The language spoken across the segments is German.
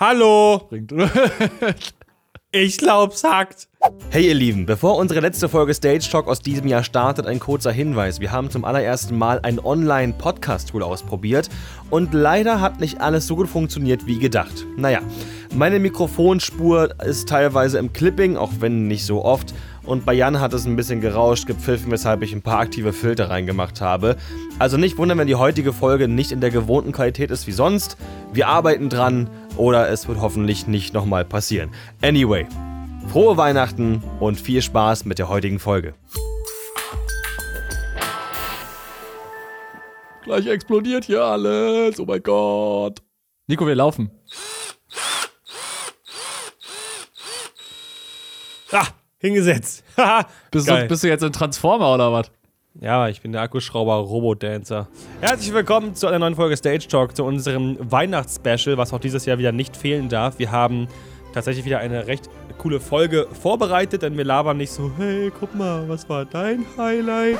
Hallo! bringt? Ich glaub's hackt. Hey ihr Lieben, bevor unsere letzte Folge Stage Talk aus diesem Jahr startet, ein kurzer Hinweis. Wir haben zum allerersten Mal ein Online-Podcast-Tool ausprobiert und leider hat nicht alles so gut funktioniert wie gedacht. Naja, meine Mikrofonspur ist teilweise im Clipping, auch wenn nicht so oft. Und bei Jan hat es ein bisschen gerauscht, gepfiffen, weshalb ich ein paar aktive Filter reingemacht habe. Also nicht wundern, wenn die heutige Folge nicht in der gewohnten Qualität ist wie sonst. Wir arbeiten dran oder es wird hoffentlich nicht nochmal passieren. Anyway, frohe Weihnachten und viel Spaß mit der heutigen Folge. Gleich explodiert hier alles. Oh mein Gott. Nico, wir laufen. Ah, hingesetzt. Bist du, bist du jetzt ein Transformer oder was? Ja, ich bin der Akkuschrauber Robodancer. Herzlich willkommen zu einer neuen Folge Stage Talk, zu unserem Weihnachtsspecial, was auch dieses Jahr wieder nicht fehlen darf. Wir haben tatsächlich wieder eine recht coole Folge vorbereitet, denn wir labern nicht so, hey, guck mal, was war dein Highlight?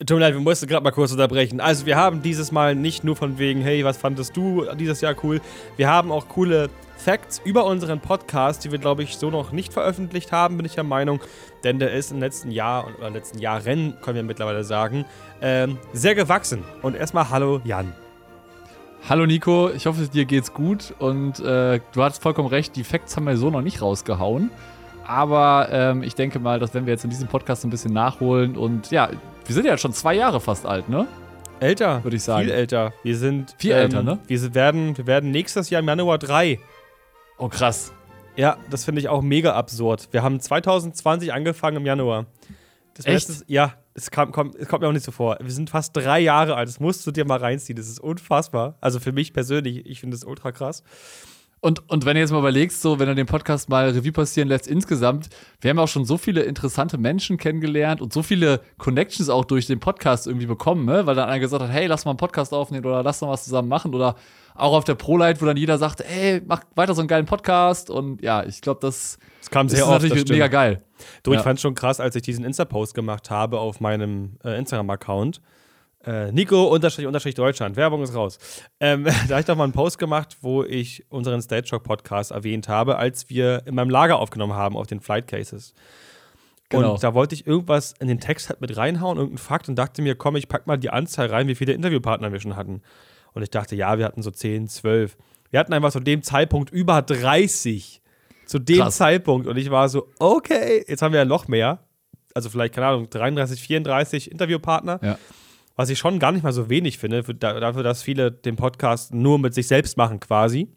Tut mir leid, wir mussten gerade mal kurz unterbrechen. Also wir haben dieses Mal nicht nur von wegen, hey, was fandest du dieses Jahr cool? Wir haben auch coole Facts über unseren Podcast, die wir, glaube ich, so noch nicht veröffentlicht haben, bin ich der Meinung. Denn der ist im letzten Jahr, oder letzten Jahren, können wir mittlerweile sagen, ähm, sehr gewachsen. Und erstmal Hallo Jan. Hallo Nico, ich hoffe, dir geht's gut und äh, du hast vollkommen recht, die Facts haben wir so noch nicht rausgehauen. Aber ähm, ich denke mal, dass wenn wir jetzt in diesem Podcast ein bisschen nachholen und ja, wir sind ja schon zwei Jahre fast alt, ne? Älter, Würde ich sagen. Viel älter. Wir sind. Viel älter, ne? Wir werden, wir werden nächstes Jahr im Januar drei. Oh krass. Ja, das finde ich auch mega absurd. Wir haben 2020 angefangen im Januar. Das Echt? letztes- ja, es, kam, kommt, es kommt mir auch nicht so vor. Wir sind fast drei Jahre alt. Das musst du dir mal reinziehen. Das ist unfassbar. Also für mich persönlich, ich finde das ultra krass. Und, und wenn du jetzt mal überlegst, so, wenn du den Podcast mal Revue passieren lässt, insgesamt, wir haben auch schon so viele interessante Menschen kennengelernt und so viele Connections auch durch den Podcast irgendwie bekommen, ne? weil dann einer gesagt hat, hey, lass mal einen Podcast aufnehmen oder lass mal was zusammen machen oder auch auf der ProLight, wo dann jeder sagt, ey, mach weiter so einen geilen Podcast und ja, ich glaube, das, Das kam sehr ist oft. natürlich mega geil. Du, ich Ja. fand schon krass, als ich diesen Insta-Post gemacht habe auf meinem äh, Instagram-Account. Äh, Nico unterstrich unterstrich Deutschland. Werbung ist raus. Ähm, da habe ich doch mal einen Post gemacht, wo ich unseren Stage Shock Podcast erwähnt habe, als wir in meinem Lager aufgenommen haben auf den Flight Cases. Genau. Und da wollte ich irgendwas in den Text halt mit reinhauen, irgendeinen Fakt und dachte mir, komm, ich pack mal die Anzahl rein, wie viele Interviewpartner wir schon hatten. Und ich dachte, ja, wir hatten so 10, 12. Wir hatten einfach zu dem Zeitpunkt über 30. Zu dem Krass. Zeitpunkt. Und ich war so, okay, jetzt haben wir ja noch mehr. Also vielleicht, keine Ahnung, 33, 34 Interviewpartner. Ja. Was ich schon gar nicht mal so wenig finde, für, da- dafür, dass viele den Podcast nur mit sich selbst machen quasi.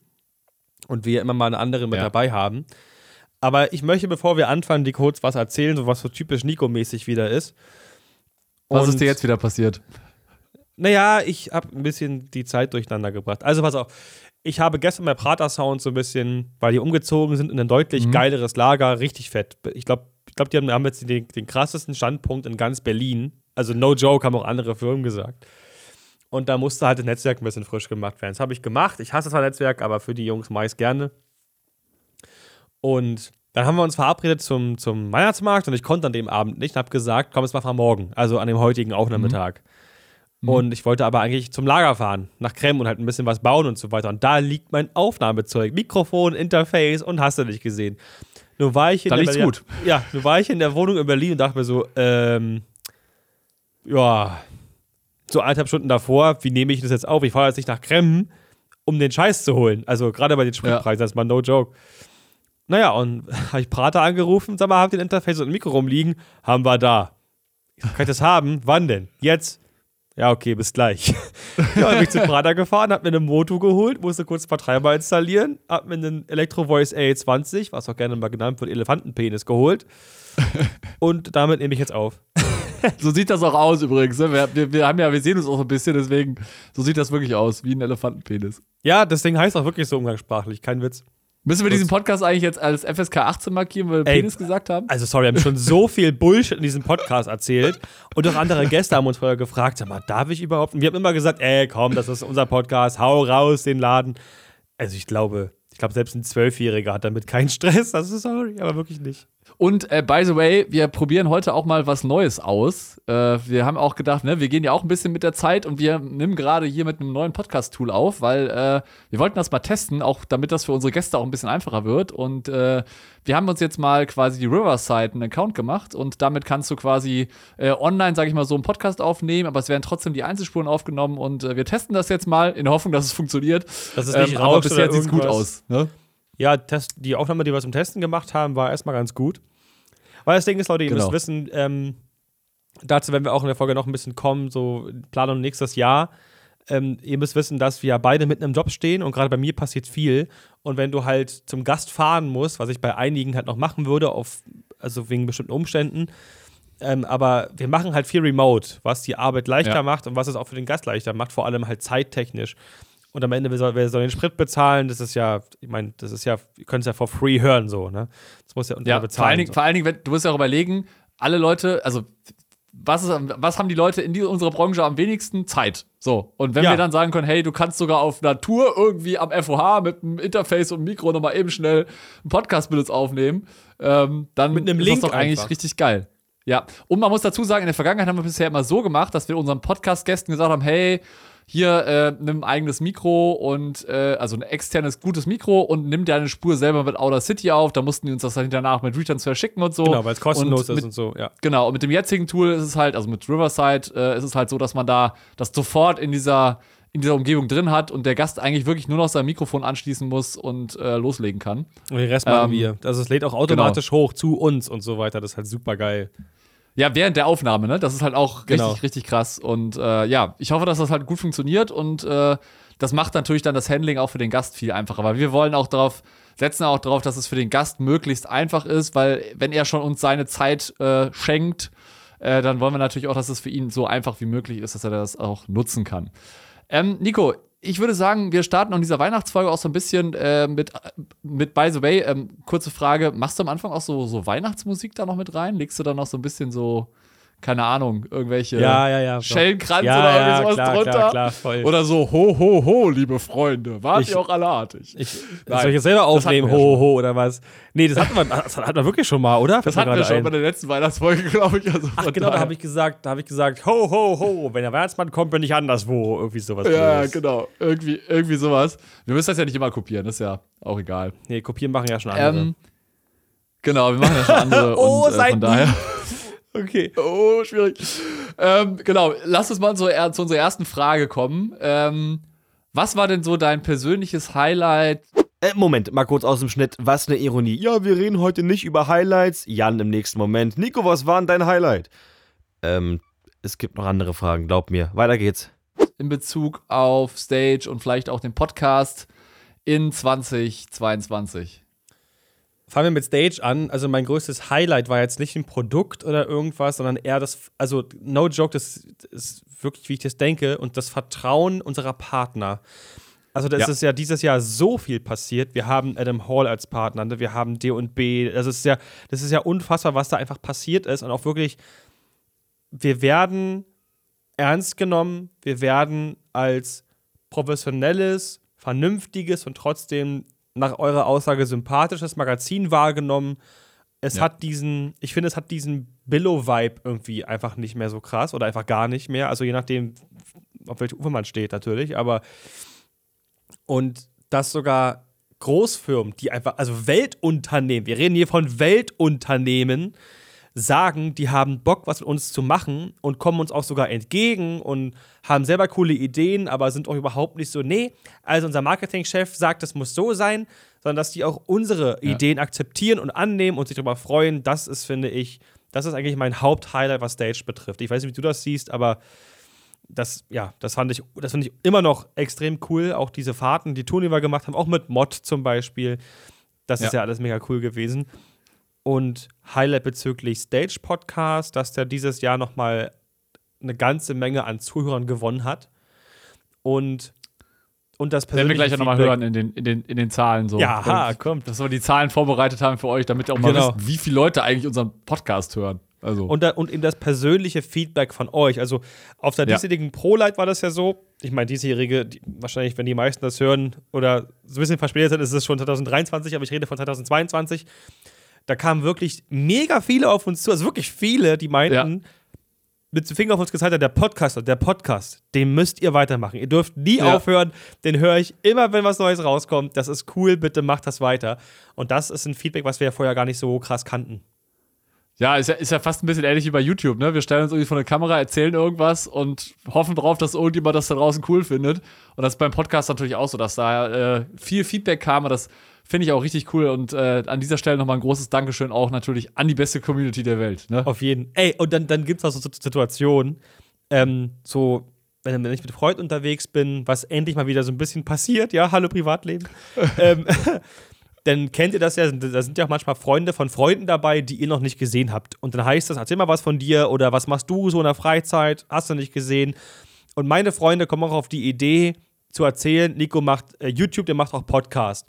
Und wir immer mal einen anderen mit Ja. dabei haben. Aber ich möchte, bevor wir anfangen, die kurz was erzählen, so was so typisch Nico-mäßig wieder ist. Was Und- ist dir jetzt wieder passiert? naja, ich habe ein bisschen die Zeit durcheinander gebracht. Also pass auf, ich habe gestern bei Prater Sound so ein bisschen, weil die umgezogen sind in ein deutlich Mhm. geileres Lager, richtig fett. Ich glaube, ich glaub, die haben, haben jetzt den, den krassesten Standpunkt in ganz Berlin. Also no joke, haben auch andere Firmen gesagt. Und da musste halt das Netzwerk ein bisschen frisch gemacht werden. Das habe ich gemacht. Ich hasse zwar Netzwerk, aber für die Jungs meist gerne. Und dann haben wir uns verabredet zum, zum Weihnachtsmarkt und ich konnte an dem Abend nicht und habe gesagt, komm, es machen wir morgen, also an dem heutigen Aufnahmetag. Und ich wollte aber eigentlich zum Lager fahren, nach Krem und halt ein bisschen was bauen und so weiter. Und da liegt mein Aufnahmezeug, Mikrofon, Interface und hast du nicht gesehen. Nur war ich in Da der liegt's Berlin- gut. Ja, nur war ich in der Wohnung in Berlin und dachte mir so, ähm, ja, so eineinhalb Stunden davor, wie nehme ich das jetzt auf? Ich fahre jetzt nicht nach Kremmen, um den Scheiß zu holen. Also gerade bei den Spritpreisen, das ist mal no joke. Naja, und habe ich Prater angerufen, sag mal, habt ihr ein Interface und ein Mikro rumliegen? Haben wir da. Kann ich das haben? Wann denn? Jetzt? Ja, okay, bis gleich. ja, bin ich zu Prater gefahren, hab mir eine Moto geholt, musste kurz Vertreiber installieren, hab mir einen Electro Voice A20, was auch gerne mal genannt wird, Elefantenpenis geholt. und damit nehme ich jetzt auf. So sieht das auch aus übrigens. Ne? Wir, wir, wir haben ja, wir sehen uns auch so ein bisschen, deswegen, so sieht das wirklich aus, wie ein Elefantenpenis. Ja, das Ding heißt auch wirklich so umgangssprachlich, kein Witz. Müssen wir diesen Podcast eigentlich jetzt als FSK 18 markieren, weil wir Ey, Penis gesagt haben? Also, sorry, wir haben schon so viel Bullshit in diesem Podcast erzählt. Und auch andere Gäste haben uns vorher gefragt: Sag mal, darf ich überhaupt? Und wir haben immer gesagt: Ey, komm, das ist unser Podcast, hau raus den Laden. Also, ich glaube, ich glaube, selbst ein Zwölfjähriger hat damit keinen Stress. Das ist sorry, aber wirklich nicht. Und äh, by the way, wir probieren heute auch mal was Neues aus. Äh, wir haben auch gedacht, ne, wir gehen ja auch ein bisschen mit der Zeit und wir nehmen gerade hier mit einem neuen Podcast-Tool auf, weil äh, wir wollten das mal testen, auch damit das für unsere Gäste auch ein bisschen einfacher wird. Und äh, wir haben uns jetzt mal quasi die Riverside einen Account gemacht und damit kannst du quasi äh, online, sage ich mal, so einen Podcast aufnehmen, aber es werden trotzdem die Einzelspuren aufgenommen und äh, wir testen das jetzt mal in der Hoffnung, dass es funktioniert. Dass es nicht ähm, aber bisher sieht es gut aus. Ne? Ja, Test, die Aufnahme, die wir zum Testen gemacht haben, war erstmal ganz gut. Weil das Ding ist, Leute, ihr Genau. müsst wissen, ähm, dazu werden wir auch in der Folge noch ein bisschen kommen, so Planung nächstes Jahr. Ähm, ihr müsst wissen, dass wir beide mitten im Job stehen und gerade bei mir passiert viel. Und wenn du halt zum Gast fahren musst, was ich bei einigen halt noch machen würde, auf, also wegen bestimmten Umständen, ähm, aber wir machen halt viel Remote, was die Arbeit leichter Ja. macht und was es auch für den Gast leichter macht, vor allem halt zeittechnisch. Und am Ende, wer soll, wer soll den Sprit bezahlen? Das ist ja, ich meine, das ist ja, ihr könnt es ja for free hören, so, ne? Das muss ja unter Ja, bezahlen. vor allen, Dingen, so. vor allen Dingen, du musst ja auch überlegen, alle Leute, also was, ist, was haben die Leute in die, unserer Branche am wenigsten? Zeit. So. Und wenn Ja. wir dann sagen können, hey, du kannst sogar auf Tour irgendwie am FOH mit einem Interface und einem Mikro nochmal eben schnell einen Podcast mit uns aufnehmen, ähm, dann Mit einem ist Link das doch eigentlich einfach. richtig geil. Ja, und man muss dazu sagen, in der Vergangenheit haben wir bisher immer so gemacht, dass wir unseren Podcast-Gästen gesagt haben, hey, hier, äh, nimm ein eigenes Mikro und, äh, also ein externes, gutes Mikro und nimm deine Spur selber mit Outer City auf. Da mussten die uns das dann danach mit Retransfer schicken und so. Genau, weil es kostenlos und ist mit, und so, ja. Genau, und mit dem jetzigen Tool ist es halt, also mit Riverside, äh, ist es halt so, dass man da das sofort in dieser, in dieser Umgebung drin hat und der Gast eigentlich wirklich nur noch sein Mikrofon anschließen muss und äh, loslegen kann. Und den Rest machen Ähm, wir. Also es lädt auch automatisch hoch zu uns und so weiter. Das ist halt super geil. Ja, während der Aufnahme, ne? Das ist halt auch Genau. richtig, richtig krass. Und äh, ja, ich hoffe, dass das halt gut funktioniert und äh, das macht natürlich dann das Handling auch für den Gast viel einfacher, weil wir wollen auch darauf, setzen auch darauf, dass es für den Gast möglichst einfach ist, weil wenn er schon uns seine Zeit äh, schenkt, äh, dann wollen wir natürlich auch, dass es für ihn so einfach wie möglich ist, dass er das auch nutzen kann. Ähm, Nico, ich würde sagen, wir starten in dieser Weihnachtsfolge auch so ein bisschen äh, mit, mit By the Way, ähm, kurze Frage, machst du am Anfang auch so, so Weihnachtsmusik da noch mit rein? Legst du da noch so ein bisschen so, keine Ahnung, irgendwelche Ja, ja, ja. Schellenkranz Ja, oder ja, irgendwie sowas klar, drunter? klar, klar, voll. Oder so, ho, ho, ho, liebe Freunde, wart Ich- ihr auch alle artig? Ich, Nein, soll ich jetzt selber aufnehmen? Ho, schon. ho, oder was? Nee, das hatten wir, das hatten wir wirklich schon mal, oder? das hatten wir schon bei der letzten Weihnachtsfolge, glaube ich. Also Ach genau, da daher- habe ich gesagt, da habe ich gesagt, ho, ho, ho, wenn der Weihnachtsmann kommt, bin ich anderswo. Irgendwie sowas. Ja, Blödes. genau. Irgendwie, irgendwie sowas. Wir müssen das ja nicht immer kopieren, ist ja auch egal. Nee, kopieren machen ja schon andere. Ähm, genau, wir machen ja schon andere. Oh, und, äh, seid von daher. Okay. Oh, schwierig. Ähm, genau, lass uns mal zu, äh, zu unserer ersten Frage kommen. Ähm, was war denn so dein persönliches Highlight? Äh, Moment, mal kurz aus dem Schnitt. Was eine Ironie. Ja, wir reden heute nicht über Highlights. Jan im nächsten Moment. Nico, was war denn dein Highlight? Ähm, es gibt noch andere Fragen, glaub mir. Weiter geht's. in Bezug auf Stage und vielleicht auch den Podcast in 2022? Fangen wir mit Stage an. Also mein größtes Highlight war jetzt nicht ein Produkt oder irgendwas, sondern eher das, also no joke, das ist wirklich, wie ich das denke, und das Vertrauen unserer Partner. Also das Ja. ist ja dieses Jahr so viel passiert. Wir haben Adam Hall als Partner, ne? wir haben D&B. Das ist ja, das ist ja unfassbar, was da einfach passiert ist und auch wirklich, wir werden ernst genommen, wir werden als professionelles, vernünftiges und trotzdem nach eurer Aussage sympathisches Magazin wahrgenommen. Es Ja. hat diesen, ich finde, es hat diesen Billow-Vibe irgendwie einfach nicht mehr so krass oder einfach gar nicht mehr. Also je nachdem, auf welche Ufer man steht natürlich, aber und dass sogar Großfirmen, die einfach, also Weltunternehmen, wir reden hier von Weltunternehmen, sagen, die haben Bock, was mit uns zu machen und kommen uns auch sogar entgegen und haben selber coole Ideen, aber sind auch überhaupt nicht so, nee, also unser Marketingchef sagt, das muss so sein, sondern dass die auch unsere Ja. Ideen akzeptieren und annehmen und sich darüber freuen. Das ist, finde ich, das ist eigentlich mein Haupthighlight, was Stage betrifft. Ich weiß nicht, wie du das siehst, aber das, ja, das fand ich, das finde ich immer noch extrem cool. Auch diese Fahrten, die Toni wir gemacht haben, auch mit Mod zum Beispiel. Das ist Ja. ja alles mega cool gewesen. Und Highlight bezüglich Stage Podcast, dass der dieses Jahr nochmal eine ganze Menge an Zuhörern gewonnen hat. Und, und das Werden wir gleich persönliche nochmal hören in den, in, den, in den Zahlen. So. Ja, ha, kommt. Dass wir die Zahlen vorbereitet haben für euch, damit ihr auch mal Genau. wisst, wie viele Leute eigentlich unseren Podcast hören. Also, Und, da, und eben das persönliche Feedback von euch. Also auf der Ja. diesjährigen Pro-Light war das ja so. Ich meine, diesjährige, die, wahrscheinlich, wenn die meisten das hören oder so ein bisschen verspätet sind, ist es schon 2023, aber ich rede von 2022. da kamen wirklich mega viele auf uns zu, also wirklich viele, die meinten, mit dem Finger auf uns gezeigt hat, der Podcaster, der Podcast, den müsst ihr weitermachen. Ihr dürft nie Ja. aufhören, den höre ich immer, wenn was Neues rauskommt. Das ist cool, bitte macht das weiter. Und das ist ein Feedback, was wir ja vorher gar nicht so krass kannten. Ja, ist ja, ist ja fast ein bisschen ähnlich wie bei YouTube, ne? Wir stellen uns irgendwie vor eine Kamera, erzählen irgendwas und hoffen drauf, dass irgendjemand das da draußen cool findet. Und das ist beim Podcast natürlich auch so, dass da äh, viel Feedback kam und das finde ich auch richtig cool. Und äh, an dieser Stelle nochmal ein großes Dankeschön auch natürlich an die beste Community der Welt, ne? Auf jeden. Ey, und dann, dann gibt es auch so Situationen, ähm, so, wenn, ich mit Freunden unterwegs bin, was endlich mal wieder so ein bisschen passiert, ja, hallo Privatleben, ähm, dann kennt ihr das ja, da sind ja auch manchmal Freunde von Freunden dabei, die ihr noch nicht gesehen habt. Und dann heißt das, erzähl mal was von dir oder was machst du so in der Freizeit, hast du nicht gesehen. Und meine Freunde kommen auch auf die Idee zu erzählen, Nico macht äh, YouTube, der macht auch Podcast.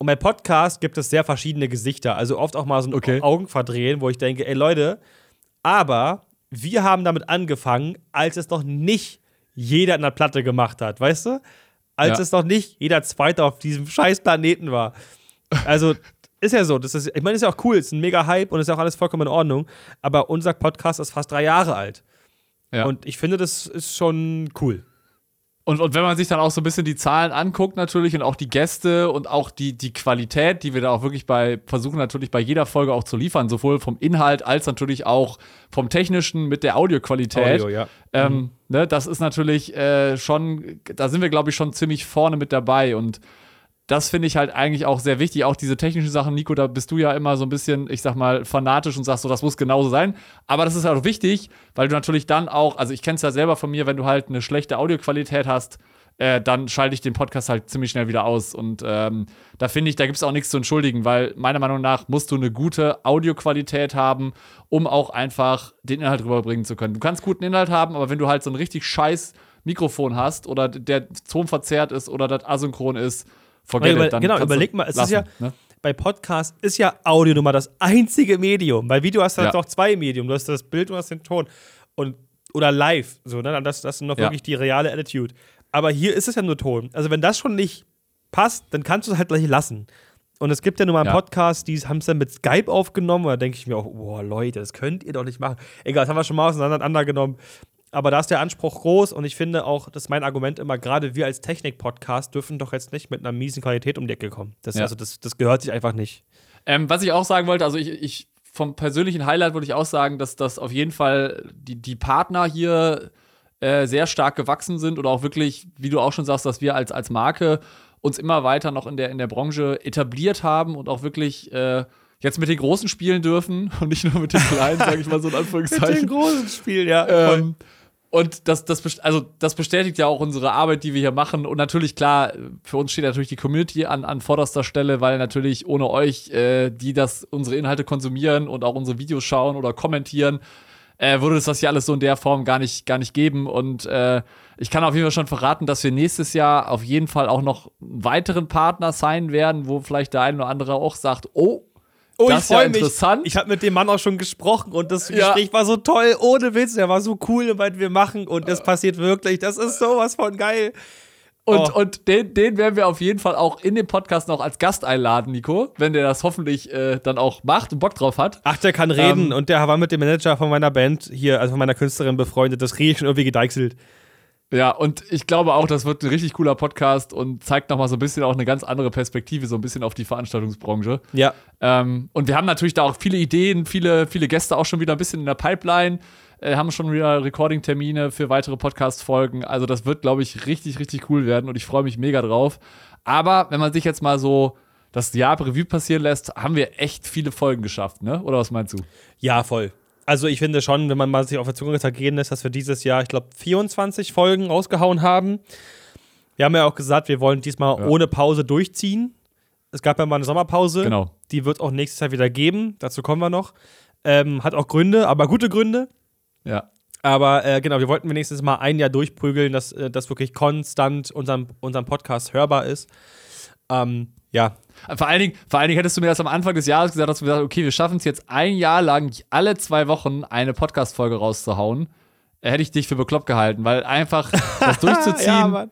Und bei Podcast gibt es sehr verschiedene Gesichter, also oft auch mal so ein Okay. Augenverdrehen, wo ich denke, ey Leute, aber wir haben damit angefangen, als es noch nicht jeder in der Platte gemacht hat, weißt du? Als Ja. es noch nicht jeder Zweite auf diesem scheiß Planeten war. Also, ist ja so. Das ist, ich meine, ist ja auch cool, ist ein mega Hype und ist ja auch alles vollkommen in Ordnung. Aber unser Podcast ist fast drei Jahre alt. Ja. Und ich finde, das ist schon cool. Und, und wenn man sich dann auch so ein bisschen die Zahlen anguckt, natürlich, und auch die Gäste und auch die, die Qualität, die wir da auch wirklich bei versuchen, natürlich bei jeder Folge auch zu liefern, sowohl vom Inhalt als natürlich auch vom Technischen mit der Audioqualität. Audio, ja. Ähm, ne, das ist natürlich äh, schon, da sind wir, glaube ich, schon ziemlich vorne mit dabei. Und das finde ich halt eigentlich auch sehr wichtig. Auch diese technischen Sachen, Nico, da bist du ja immer so ein bisschen, ich sag mal, fanatisch und sagst so, das muss genauso sein. Aber das ist halt auch wichtig, weil du natürlich dann auch, also ich kenne es ja selber von mir, wenn du halt eine schlechte Audioqualität hast, äh, dann schalte ich den Podcast halt ziemlich schnell wieder aus. Und ähm, da finde ich, da gibt es auch nichts zu entschuldigen, weil meiner Meinung nach musst du eine gute Audioqualität haben, um auch einfach den Inhalt rüberbringen zu können. Du kannst guten Inhalt haben, aber wenn du halt so ein richtig scheiß Mikrofon hast oder der Ton verzerrt ist oder das asynchron ist, forget Über- it, dann genau, überleg mal, es ist lassen, ja- ne? Bei Podcast ist ja Audio nun mal das einzige Medium. Bei Video hast du halt Ja. noch zwei Medien. Du hast das Bild und hast den Ton. Und, oder live. So, ne? Das, das ist noch Ja. wirklich die reale Attitude. Aber hier ist es ja nur Ton. Also, wenn das schon nicht passt, dann kannst du es halt gleich lassen. Und es gibt ja nun mal einen Ja. Podcast, die haben es dann mit Skype aufgenommen. Da denke ich mir auch, boah, Leute, das könnt ihr doch nicht machen. Egal, das haben wir schon mal auseinandergenommen. Aber da ist der Anspruch groß und ich finde auch, das ist mein Argument immer, gerade wir als Technik-Podcast dürfen doch jetzt nicht mit einer miesen Qualität um die Ecke kommen. Das, Ja. also das, das gehört sich einfach nicht. Ähm, was ich auch sagen wollte, also ich, ich vom persönlichen Highlight würde ich auch sagen, dass das auf jeden Fall die, die Partner hier äh, sehr stark gewachsen sind oder auch wirklich, wie du auch schon sagst, dass wir als, als Marke uns immer weiter noch in der, in der Branche etabliert haben und auch wirklich äh, jetzt mit den Großen spielen dürfen und nicht nur mit den Kleinen, sage ich mal so in Anführungszeichen. großen Spiel, ja. Ähm, und das, das, also das bestätigt ja auch unsere Arbeit, die wir hier machen. Und natürlich, klar, für uns steht natürlich die Community an, an vorderster Stelle, weil natürlich ohne euch, äh, die das unsere Inhalte konsumieren und auch unsere Videos schauen oder kommentieren, äh, würde es das hier alles so in der Form gar nicht, gar nicht geben. Und äh, ich kann auf jeden Fall schon verraten, dass wir nächstes Jahr auf jeden Fall auch noch einen weiteren Partner sein werden, wo vielleicht der eine oder andere auch sagt, oh, oh, das ist ja freu mich. interessant. Ich habe mit dem Mann auch schon gesprochen und das Ja. Gespräch war so toll, ohne Witz. Der war so cool, was wir machen und das passiert wirklich. Das ist sowas von geil. Und, Oh. und den, den werden wir auf jeden Fall auch in dem Podcast noch als Gast einladen, Nico, wenn der das hoffentlich äh, dann auch macht und Bock drauf hat. Ach, der kann reden Ähm, und der war mit dem Manager von meiner Band hier, also von meiner Künstlerin befreundet. Das kriege ich schon irgendwie gedeichselt. Ja, und ich glaube auch, das wird ein richtig cooler Podcast und zeigt nochmal so ein bisschen auch eine ganz andere Perspektive, so ein bisschen auf die Veranstaltungsbranche. Ja. Ähm, und wir haben natürlich da auch viele Ideen, viele, viele Gäste auch schon wieder ein bisschen in der Pipeline, äh, haben schon wieder Recording-Termine für weitere Podcast-Folgen. Also das wird, glaube ich, richtig, richtig cool werden und ich freue mich mega drauf. Aber wenn man sich jetzt mal so das Jahr Revue passieren lässt, haben wir echt viele Folgen geschafft, ne? Oder was meinst du? Ja, voll. Also ich finde schon, wenn man mal sich auf der Zunge zergehen lässt, dass wir dieses Jahr, ich glaube, 24 Folgen rausgehauen haben. Wir haben ja auch gesagt, wir wollen diesmal Ja. ohne Pause durchziehen. Es gab ja mal eine Sommerpause. Genau. Die wird auch nächstes Jahr wieder geben. Dazu kommen wir noch. Ähm, hat auch Gründe, aber gute Gründe. Ja. Aber äh, genau, wir wollten wenigstens mal ein Jahr durchprügeln, dass äh, das wirklich konstant unserem, unserem Podcast hörbar ist. Ähm, ja, Vor allen, Dingen, vor allen Dingen hättest du mir das am Anfang des Jahres gesagt, dass wir gesagt okay, wir schaffen es jetzt ein Jahr lang alle zwei Wochen eine Podcast-Folge rauszuhauen. hätte ich dich für bekloppt gehalten, weil einfach das durchzuziehen, Ja,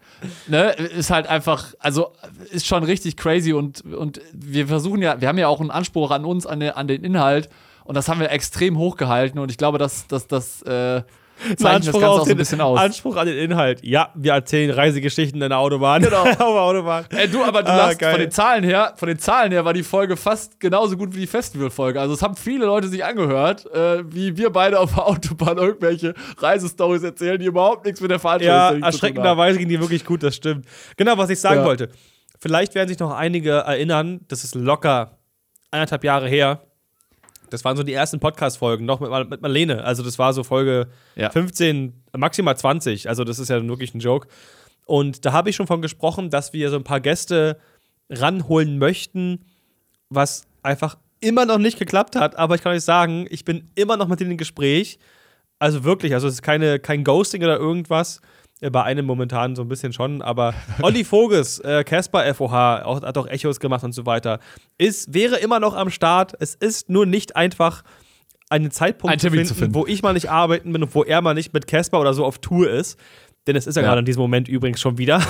ne, ist halt einfach, also ist schon richtig crazy und, und wir versuchen ja, wir haben ja auch einen Anspruch an uns, an, den- an den Inhalt und das haben wir extrem hochgehalten und ich glaube, dass dass das äh, zeichnet das Anspruch Ganze auf auch so ein bisschen aus. Anspruch an den Inhalt. Ja, wir erzählen Reisegeschichten in der Autobahn. Genau. Auf der Autobahn. Ey, du, aber du Ah, lachst, von den Zahlen her, von den Zahlen her war die Folge fast genauso gut wie die Festivalfolge. Also es haben viele Leute sich angehört, äh, wie wir beide auf der Autobahn irgendwelche Reisestories erzählen, die überhaupt nichts mit der Ja, Veranstaltung zu tun haben. erschreckenderweise ging die wirklich gut, das stimmt. Genau, was ich sagen Ja. wollte. Vielleicht werden sich noch einige erinnern, das ist locker anderthalb Jahre her. Das waren so die ersten Podcast-Folgen, noch mit, Mar- mit Marlene. Also, das war so Folge Ja. 15, maximal 20. Also, das ist ja wirklich ein Joke. Und da habe ich schon von gesprochen, dass wir so ein paar Gäste ranholen möchten, was einfach immer noch nicht geklappt hat. Aber ich kann euch sagen, ich bin immer noch mit denen im Gespräch. Also wirklich, also es ist keine, kein Ghosting oder irgendwas. Äh, Bei einem momentan so ein bisschen schon, aber Olli Voges, äh, Casper FOH, auch, hat auch Echos gemacht und so weiter, ist, wäre immer noch am Start. Es ist nur nicht einfach einen Zeitpunkt Termin zu, zu finden, finden. wo ich mal nicht arbeiten bin und wo er mal nicht mit Casper oder so auf Tour ist. Denn es ist ja, Ja. gerade in diesem Moment übrigens schon wieder.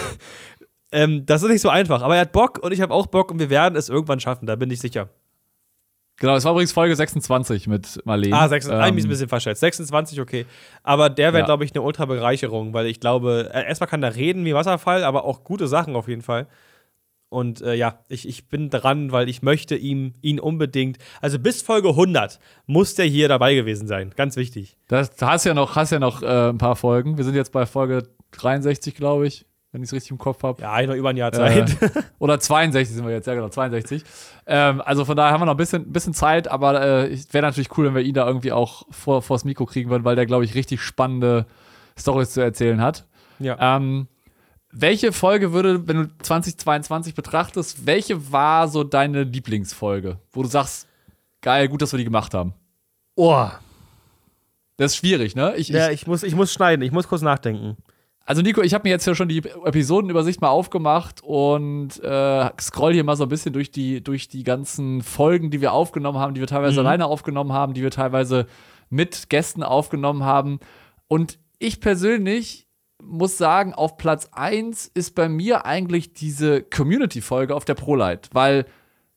ähm, das ist nicht so einfach, aber er hat Bock und ich habe auch Bock und wir werden es irgendwann schaffen, da bin ich sicher. Genau, es war übrigens Folge 26 mit Marlene. Ah, 26, Ähm, ein bisschen verschätzt. 26, okay. Aber der wäre, Ja. glaube ich, eine Ultra-Bereicherung, weil ich glaube, äh, erstmal kann er reden wie Wasserfall, aber auch gute Sachen auf jeden Fall. Und äh, ja, ich, ich bin dran, weil ich möchte ihm, ihn unbedingt, also bis Folge 100 muss der hier dabei gewesen sein. Ganz wichtig. Das, da hast ja noch, hast ja noch äh, ein paar Folgen. Wir sind jetzt bei Folge 63, glaube ich, wenn ich es richtig im Kopf habe. Ja, noch über ein Jahr Zeit. Äh, oder 62 sind wir jetzt, ja genau, 62. Ähm, also von daher haben wir noch ein bisschen, bisschen Zeit, aber äh, wäre natürlich cool, wenn wir ihn da irgendwie auch vor, vors Mikro kriegen würden, weil der, glaube ich, richtig spannende Stories zu erzählen hat. ja. Ähm, welche Folge würde, wenn du 2022 betrachtest, welche war so deine Lieblingsfolge, wo du sagst, geil, gut, dass wir die gemacht haben? Oh. Das ist schwierig, ne? Ich, Ja, ich, ich muss, ich muss schneiden, ich muss kurz nachdenken. Also Nico, ich habe mir jetzt ja schon die Episodenübersicht mal aufgemacht und äh, scroll hier mal so ein bisschen durch die, durch die ganzen Folgen, die wir aufgenommen haben, die wir teilweise Mhm. alleine aufgenommen haben, die wir teilweise mit Gästen aufgenommen haben. Und ich persönlich muss sagen, auf Platz 1 ist bei mir eigentlich diese Community-Folge auf der ProLight, weil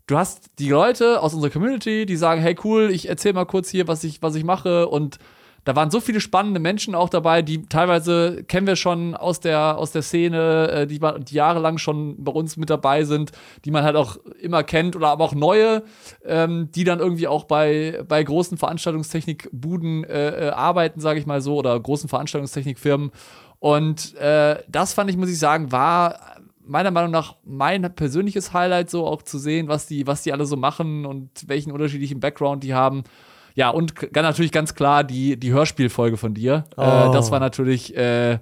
du hast die Leute aus unserer Community, die sagen, hey cool, ich erzähl mal kurz hier, was ich, was ich mache und da waren so viele spannende Menschen auch dabei, die teilweise kennen wir schon aus der, aus der Szene, äh, die, die jahrelang schon bei uns mit dabei sind, die man halt auch immer kennt oder aber auch neue, ähm, die dann irgendwie auch bei, bei großen Veranstaltungstechnikbuden äh, äh, arbeiten, sage ich mal so, oder großen Veranstaltungstechnikfirmen. Und äh, das fand ich, muss ich sagen, war meiner Meinung nach mein persönliches Highlight, so auch zu sehen, was die, was die alle so machen und welchen unterschiedlichen Background die haben. Ja, und natürlich ganz klar die, die Hörspielfolge von dir. Äh, Oh. das war natürlich äh,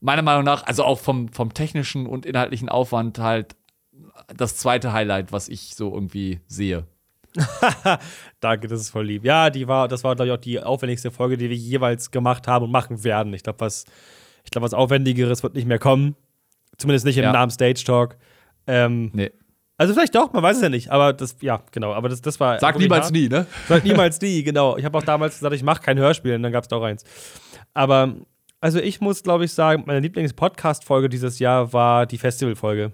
meiner Meinung nach, also auch vom, vom technischen und inhaltlichen Aufwand halt das zweite Highlight, was ich so irgendwie sehe. Danke, das ist voll lieb. Ja, die war, das war, glaube ich, auch die aufwendigste Folge, die wir jeweils gemacht haben und machen werden. Ich glaube, was, ich glaube, was Aufwendigeres wird nicht mehr kommen. Zumindest nicht im Ja. Namen Stage Talk. Ähm, Nee. Also vielleicht doch, man weiß es ja nicht. Aber das, ja, genau. Aber das, das war. Sag niemals hart. nie, ne? Sag niemals nie, genau. Ich habe auch damals gesagt, ich mache kein Hörspiel und dann gab es doch eins. Aber, also ich muss, glaube ich, sagen, meine Lieblings-Podcast-Folge dieses Jahr war die Festival-Folge.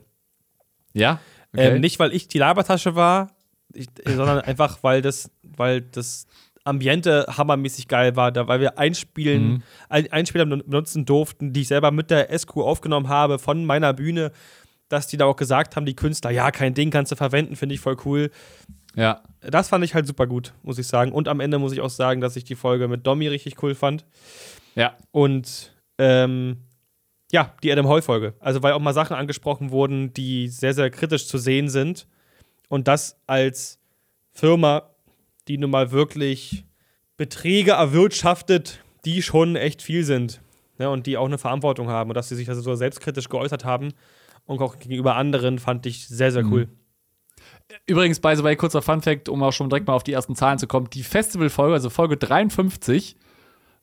Ja? Ähm, nicht, weil ich die Labertasche war, ich, sondern einfach, weil das, weil das Ambiente hammermäßig geil war, da, weil wir Einspielen, Mhm. ein, Einspieler ben- benutzen durften, die ich selber mit der SQ aufgenommen habe von meiner Bühne, dass die da auch gesagt haben, die Künstler, ja, kein Ding kannst du verwenden, finde ich voll cool. Ja. Das fand ich halt super gut, muss ich sagen. Und am Ende muss ich auch sagen, dass ich die Folge mit Domi richtig cool fand. Ja. Und ähm, ja, die Adam Hall-Folge. Also, weil auch mal Sachen angesprochen wurden, die sehr, sehr kritisch zu sehen sind. Und das als Firma, die nun mal wirklich Beträge erwirtschaftet, die schon echt viel sind. Ja, und die auch eine Verantwortung haben. Und dass sie sich also so selbstkritisch geäußert haben und auch gegenüber anderen, fand ich sehr, sehr cool. Übrigens, by the way, kurzer Fun-Fact, um auch schon direkt mal auf die ersten Zahlen zu kommen. Die Festival-Folge, also Folge 53,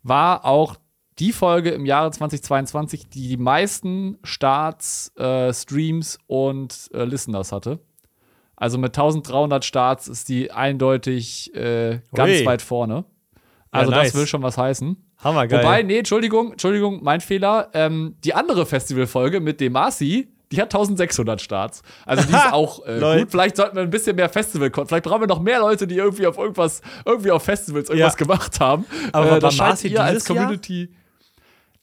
war auch die Folge im Jahre 2022, die die meisten Starts, äh, Streams und äh, Listeners hatte. Also mit 1300 Starts ist die eindeutig äh, ganz Ui. weit vorne. Also nice. das will schon was heißen. Hammergeil. Wobei, nee, Entschuldigung, Entschuldigung, mein Fehler. Ähm, die andere Festivalfolge mit dem Marci, die hat 1600 Starts. Also die ist auch äh, gut. Vielleicht sollten wir ein bisschen mehr Festival Vielleicht brauchen wir noch mehr Leute, die irgendwie auf irgendwas, irgendwie auf Festivals irgendwas Ja. gemacht haben. Aber äh, war das scheint ihr als dieses Jahr? Community.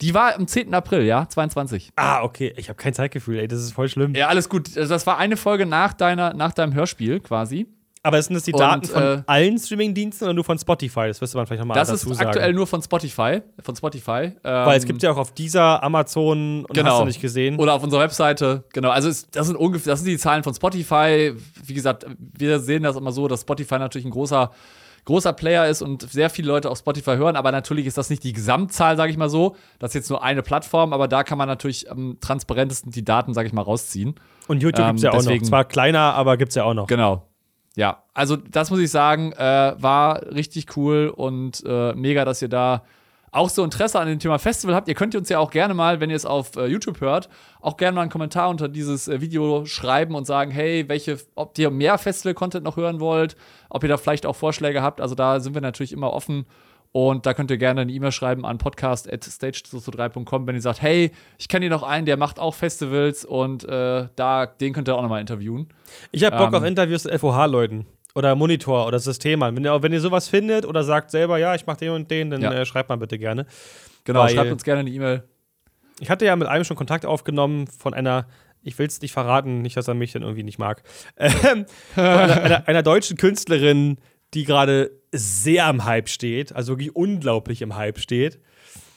Die war am 10. April, ja, 22. ah, okay. Ich habe kein Zeitgefühl, ey. Das ist voll schlimm. Ja, alles gut. Also Das war eine Folge nach, deiner, nach deinem Hörspiel quasi. Aber sind das die Und, Daten von äh, allen Streamingdiensten oder nur von Spotify? Das wirst du man vielleicht nochmal Das dazu ist sagen. aktuell nur von Spotify. Von Spotify. Weil es Ähm, gibt ja auch auf dieser Amazon und Genau. hast du nicht gesehen. Oder auf unserer Webseite, genau. Also es, das sind ungefähr, das sind die Zahlen von Spotify. Wie gesagt, wir sehen das immer so, dass Spotify natürlich ein großer, großer Player ist und sehr viele Leute auf Spotify hören, aber natürlich ist das nicht die Gesamtzahl, sage ich mal so. Das ist jetzt nur eine Plattform, aber da kann man natürlich am transparentesten die Daten, sage ich mal, rausziehen. und YouTube ähm, gibt's ja auch noch. Zwar kleiner, aber gibt's ja auch noch. Genau. Ja, also das muss ich sagen, äh, war richtig cool und äh, mega, dass ihr da auch so Interesse an dem Thema Festival habt. Ihr könnt uns ja auch gerne mal, wenn ihr es auf äh, YouTube hört, auch gerne mal einen Kommentar unter dieses äh, Video schreiben und sagen, hey, welche, ob ihr mehr Festival-Content noch hören wollt, ob ihr da vielleicht auch Vorschläge habt. Also da sind wir natürlich immer offen. Und da könnt ihr gerne eine E-Mail schreiben an podcast.stage3.com, wenn ihr sagt, hey, ich kenne hier noch einen, der macht auch Festivals und äh, da, den könnt ihr auch nochmal interviewen. Ich habe Bock Ähm, auf Interviews mit FOH-Leuten. Oder Monitor oder Systemern. Wenn ihr, wenn ihr sowas findet oder sagt selber, ja, ich mach den und den, dann Ja. äh, schreibt mal bitte gerne. Genau, Weil- schreibt uns gerne eine E-Mail. Ich hatte ja mit einem schon Kontakt aufgenommen von einer, ich will es nicht verraten, nicht, dass er mich dann irgendwie nicht mag, ähm, einer, einer, einer deutschen Künstlerin, die gerade sehr im Hype steht, also wirklich unglaublich im Hype steht.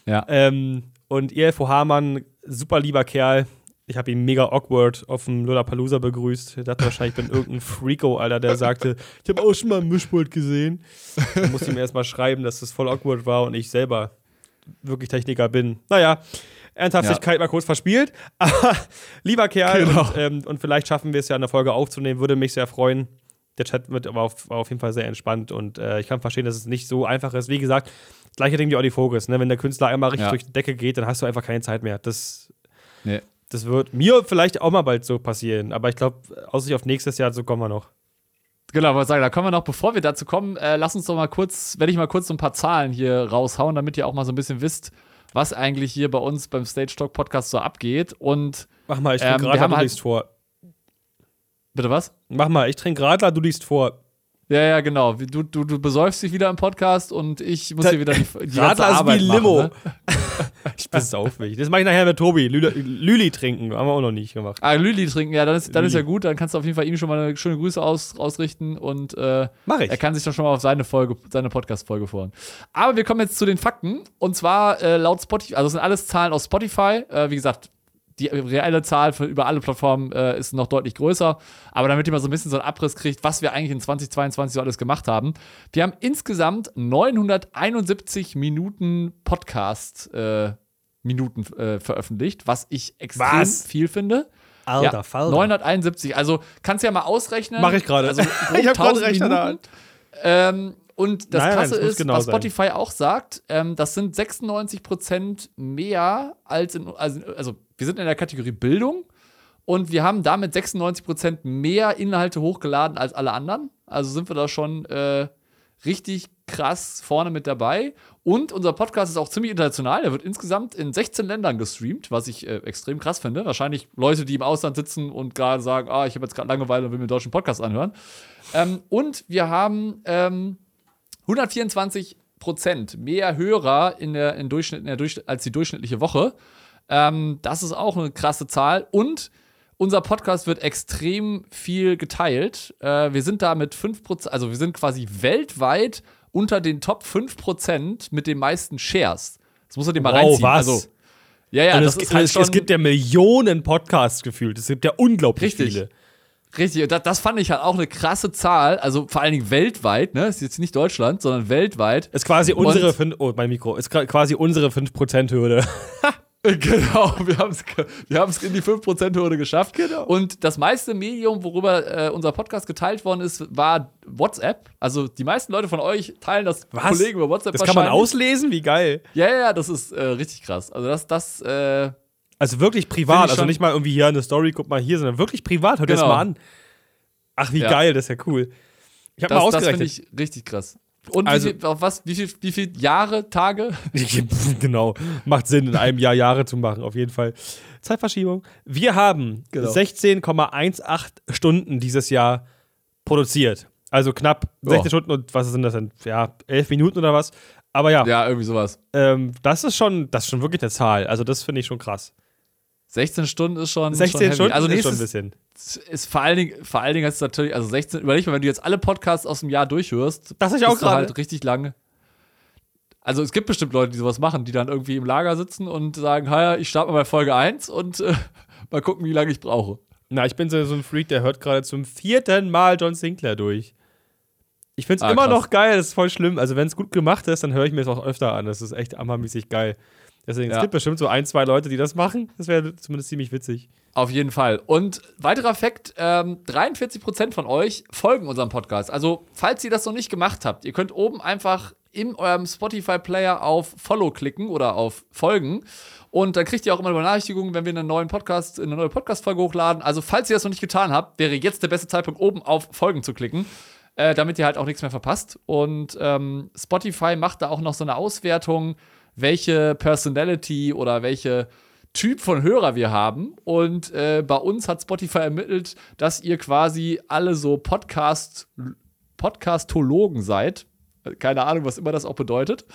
Ja. Ähm, und ihr FOH-Mann, super lieber Kerl. Ich habe ihn mega awkward auf dem Lollapalooza begrüßt. Ich dachte wahrscheinlich, ich bin irgendein Freako, Alter, der sagte, ich habe auch schon mal ein Mischpult gesehen. Dann musste ich mir erstmal schreiben, dass das voll awkward war und ich selber wirklich Techniker bin. Naja, Ernsthaftigkeit mal kurz verspielt. Aber lieber Kerl, Genau. und, ähm, und vielleicht schaffen wir es ja in der Folge aufzunehmen, würde mich sehr freuen. Der Chat wird aber auf, war auf jeden Fall sehr entspannt und äh, ich kann verstehen, dass es nicht so einfach ist. Wie gesagt, gleiche Ding wie Audi Focus. Ne? Wenn der Künstler einmal richtig Ja. durch die Decke geht, dann hast du einfach keine Zeit mehr. Das, Nee. das wird mir vielleicht auch mal bald so passieren. Aber ich glaube, außer auf nächstes Jahr, so kommen wir noch. Genau, wollte sagen, da kommen wir noch, bevor wir dazu kommen, äh, lass uns doch mal kurz, werde ich mal kurz so ein paar Zahlen hier raushauen, damit ihr auch mal so ein bisschen wisst, was eigentlich hier bei uns beim Stage Talk Podcast so abgeht. Und Mach mal, ich Ähm, wir Radler, haben du halt- vor. Bitte was? Mach mal, ich trinke Radler, du liest vor. Ja, ja, genau. Du, du, du besäufst dich wieder im Podcast und ich muss hier wieder die, die Radler ist Arbeit wie machen, Limo. ne? ich bin saufig. Das mache ich nachher mit Tobi. Lüli, Lüli trinken, haben wir auch noch nicht gemacht. Ah, Lüli trinken, ja, dann ist, dann ist ja gut. Dann kannst du auf jeden Fall ihm schon mal eine schöne Grüße aus, ausrichten und äh, Mach ich. Er kann sich dann schon mal auf seine Folge, seine Podcast-Folge freuen. Aber wir kommen jetzt zu den Fakten. Und zwar äh, laut Spotify, also das sind alles Zahlen aus Spotify. Äh, wie gesagt, die reelle Zahl für über alle Plattformen äh, ist noch deutlich größer. Aber damit ihr mal so ein bisschen so einen Abriss kriegt, was wir eigentlich in 2022 so alles gemacht haben. Wir haben insgesamt 971 Minuten Podcast äh, Minuten äh, veröffentlicht, was ich extrem Was? viel finde. Alter, ja, Falter. 971. Also kannst du ja mal ausrechnen. Mach ich gerade. Also Ich hab grad 1000 Rechner Minuten. Ähm, und das Nein, nein, Krasse das muss ist, genau was sein. Spotify auch sagt, ähm, das sind 96% mehr als in, also, also wir sind in der Kategorie Bildung und wir haben damit 96% mehr Inhalte hochgeladen als alle anderen. Also sind wir da schon äh, richtig krass vorne mit dabei. Und unser Podcast ist auch ziemlich international. Der wird insgesamt in 16 Ländern gestreamt, was ich äh, extrem krass finde. Wahrscheinlich Leute, die im Ausland sitzen und gerade sagen, ah, ich habe jetzt gerade Langeweile und will mir einen deutschen Podcast anhören. Ähm, und wir haben ähm, 124 Prozent mehr Hörer in der, in Durchschnitt, in der Durchschnitt, als die durchschnittliche Woche. Ähm, das ist auch eine krasse Zahl. Und unser Podcast wird extrem viel geteilt. Äh, wir sind da mit 5%, also wir sind quasi weltweit unter den Top 5% mit den meisten Shares. Das muss man dir mal Wow, reinziehen. was? Also, ja, ja, Und das es, ist halt schon es gibt ja Millionen Podcasts gefühlt. Es gibt ja unglaublich Richtig. viele. Richtig, und das, das fand ich halt auch eine krasse Zahl, also vor allen Dingen weltweit, ne? Ist jetzt nicht Deutschland, sondern weltweit. Ist quasi unsere, Und- fün- oh, mein Mikro, ist quasi unsere 5%-Hürde. Genau, wir haben es wir haben's in die 5%-Hürde geschafft. Genau. Und das meiste Medium, worüber äh, unser Podcast geteilt worden ist, war WhatsApp. Also die meisten Leute von euch teilen das Was? Kollegen über WhatsApp Das kann man auslesen? Wie geil. Ja, ja, ja, das ist äh, richtig krass. Also das, das, äh, Also wirklich privat. Also nicht mal irgendwie hier eine Story, guck mal hier, sondern wirklich privat. Hört dir das Genau. mal an. Ach, wie Ja. geil, das ist ja cool. Ich habe mal das, das finde ausgerechnet. ich richtig krass. Und Also- wie, viel, auf was, wie viel, wie viel Jahre, Tage? genau. Macht Sinn, in einem Jahr Jahre zu machen, auf jeden Fall. Zeitverschiebung. Wir haben Genau. 16,18 Stunden dieses Jahr produziert. Also knapp 16 Ja. Stunden und was sind das denn? Ja, 11 Minuten oder was? Aber ja, Ja, irgendwie sowas. ähm, das ist schon, das ist schon wirklich eine Zahl. Also das finde ich schon krass. 16 Stunden ist schon. 16 schon heavy. Stunden also ist schon ein bisschen. ist vor allen Dingen, vor allen Dingen ist es natürlich, also 16, überleg mal, wenn du jetzt alle Podcasts aus dem Jahr durchhörst, Das ich auch du gerade. halt richtig lange. Also es gibt bestimmt Leute, die sowas machen, die dann irgendwie im Lager sitzen und sagen, ja, ich starte mal bei Folge 1 und äh, mal gucken, wie lange ich brauche. Na, ich bin so, so ein Freak, der hört gerade zum vierten Mal John Sinclair durch. Ich finde es Ah, immer krass. noch geil, das ist voll schlimm. Also, wenn es gut gemacht ist, dann höre ich mir es auch öfter an. Das ist echt hammermäßig geil. Deswegen, es Ja. gibt bestimmt so ein, zwei Leute, die das machen. Das wäre zumindest ziemlich witzig. Auf jeden Fall. Und weiterer Fakt: ähm, 43% von euch folgen unserem Podcast. Also, falls ihr das noch nicht gemacht habt, ihr könnt oben einfach in eurem Spotify-Player auf Follow klicken oder auf Folgen. Und dann kriegt ihr auch immer eine Benachrichtigung, wenn wir einen neuen Podcast, eine neue Podcast-Folge hochladen. Also, falls ihr das noch nicht getan habt, wäre jetzt der beste Zeitpunkt, oben auf Folgen zu klicken. Äh, damit ihr halt auch nichts mehr verpasst. Und ähm, Spotify macht da auch noch so eine Auswertung, welche Personality oder welche Typ von Hörer wir haben. Und äh, bei uns hat Spotify ermittelt, dass ihr quasi alle so Podcast, Podcastologen seid. Keine Ahnung, was immer das auch bedeutet.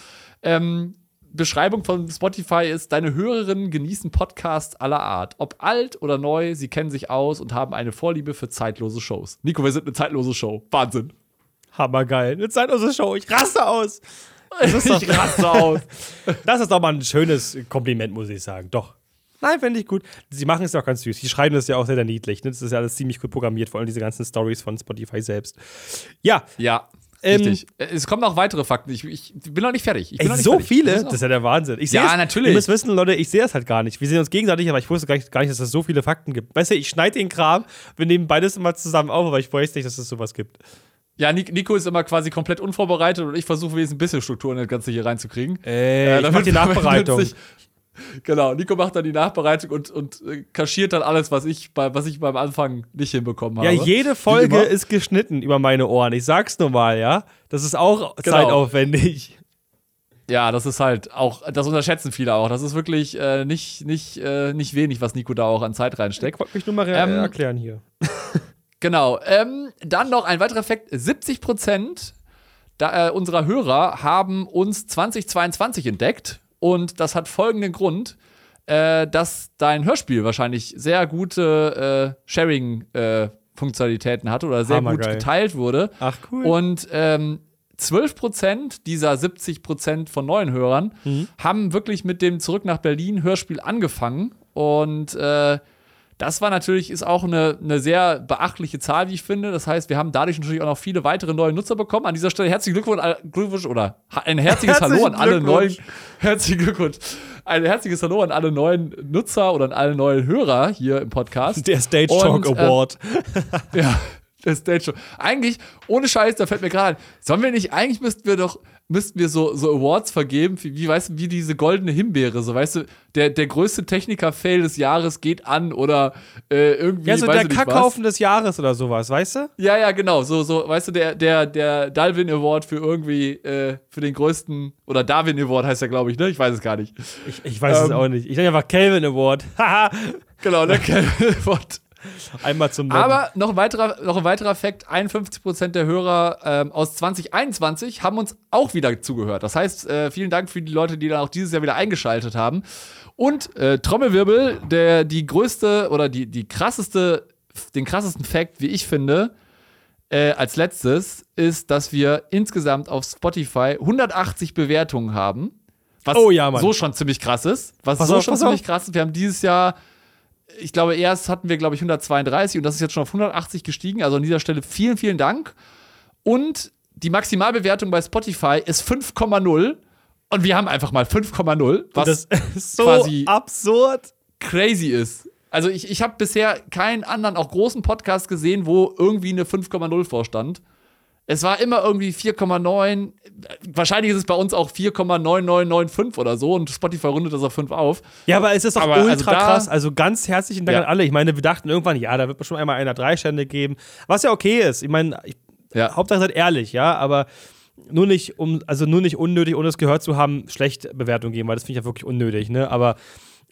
Ähm, Beschreibung von Spotify ist, deine Hörerinnen genießen Podcasts aller Art. Ob alt oder neu, sie kennen sich aus und haben eine Vorliebe für zeitlose Shows. Nico, wir sind eine zeitlose Show. Wahnsinn. Hammergeil. Eine zeitlose Show. Ich raste aus. Das ist doch, raste aus. das ist doch mal ein schönes Kompliment, muss ich sagen. Doch. Nein, finde ich gut. Sie machen es ja auch ganz süß. Die schreiben das ja auch sehr, sehr niedlich. Ne? Das ist ja alles ziemlich gut programmiert, vor allem diese ganzen Stories von Spotify selbst. Ja, Ja, Ähm, richtig. Es kommen noch weitere Fakten. Ich, ich bin noch nicht fertig. Ich bin Ey, noch nicht so fertig. viele? Das ist ja der Wahnsinn. Ich Ja, seh's- natürlich. Ihr müsst wissen, Leute, ich sehe das halt gar nicht. Wir sehen uns gegenseitig, aber ich wusste gar nicht, gar nicht, dass es so viele Fakten gibt. Weißt du, ich schneide den Kram, wir nehmen beides immer zusammen auf, aber ich weiß nicht, dass es sowas gibt. Ja, Nic- Nico ist immer quasi komplett unvorbereitet und ich versuche wenigstens ein bisschen Struktur in das Ganze hier reinzukriegen. Ey, ich mach die Nachbereitung. sich- Genau, Nico macht dann die Nachbereitung und, und äh, kaschiert dann alles, was ich, bei, was ich beim Anfang nicht hinbekommen Ja, habe. jede Wie Folge ist geschnitten über meine Ohren. Ich sag's nur mal, ja. Das ist auch Genau. zeitaufwendig. Ja, das ist halt auch, das unterschätzen viele auch. Das ist wirklich äh, nicht, nicht, äh, nicht wenig, was Nico da auch an Zeit Ich reinsteckt. wollte mich nur mal Ähm, erklären hier. Genau. Ähm, dann noch ein weiterer Fakt: 70 Prozent äh, unserer Hörer haben uns 2022 entdeckt. Und das hat folgenden Grund, äh, dass dein Hörspiel wahrscheinlich sehr gute äh, Sharing-Funktionalitäten hatte oder sehr gut Hammergeil. geteilt wurde. Ach, cool. Und ähm, 12% dieser 70% von neuen Hörern Mhm. haben wirklich mit dem Zurück nach Berlin Hörspiel angefangen. Und äh, das war natürlich, ist auch eine, eine sehr beachtliche Zahl, wie ich finde. Das heißt, wir haben dadurch natürlich auch noch viele weitere neue Nutzer bekommen. An dieser Stelle herzlichen Glückwunsch, all- Glückwunsch oder ein herzliches Hallo an alle neuen. Herzlichen Glückwunsch. Ein herzliches Hallo an alle neuen Nutzer oder an alle neuen Hörer hier im Podcast. Der Stage Talk Und, äh, Award. Ja, der Stage Show. Eigentlich, ohne Scheiß, da fällt mir gerade ein, sollen wir nicht, eigentlich müssten wir doch, müssten wir so, so Awards vergeben, wie, wie, weißt du, wie diese goldene Himbeere, so, weißt du, der, der größte Techniker-Fail des Jahres geht an oder äh, irgendwie, ja, so der Kackhaufen des Jahres oder sowas, weißt du? Ja, ja, genau, so, so, weißt du, der, der, der Dalvin Award für irgendwie, äh, für den größten, oder Darwin Award heißt der, glaube ich, ne? Ich weiß es gar nicht. Ich, ich weiß es Ähm, auch nicht. Ich nenne einfach Kelvin Award. Haha. Genau, der Calvin Award. Einmal zum Nobben. Aber noch ein weiterer, noch ein weiterer Fakt: 51% der Hörer ähm, aus 2021 haben uns auch wieder zugehört. Das heißt, äh, vielen Dank für die Leute, die dann auch dieses Jahr wieder eingeschaltet haben. Und äh, Trommelwirbel, der die größte oder die, die krasseste, den krassesten Fakt, wie ich finde, äh, als letztes, ist, dass wir insgesamt auf Spotify 180 Bewertungen haben. Was Oh ja, so schon ziemlich krass ist. Was Pass so auf, schon ziemlich auf. krass ist. Wir haben dieses Jahr ich glaube, erst hatten wir, glaube ich, 132 und das ist jetzt schon auf 180 gestiegen. Also an dieser Stelle vielen, vielen Dank. Und die Maximalbewertung bei Spotify ist 5,0 und wir haben einfach mal 5,0, was das ist so quasi- absurd. crazy ist. Also ich, ich habe bisher keinen anderen, auch großen Podcast gesehen, wo irgendwie eine 5,0 vorstand. Es war immer irgendwie 4,9. Wahrscheinlich ist es bei uns auch 4,9995 oder so und Spotify rundet das auf 5 auf. Ja, aber es ist doch Aber ultra also da- krass. Also ganz herzlichen Dank Ja. an alle. Ich meine, wir dachten irgendwann, ja, da wird bestimmt einmal einer drei Stände geben. Was ja okay ist. Ich meine, ich, Ja. Hauptsache seid ehrlich, ja, aber nur nicht, um, also nur nicht unnötig, ohne es gehört zu haben, schlecht Bewertung geben, weil das finde ich ja wirklich unnötig, ne? Aber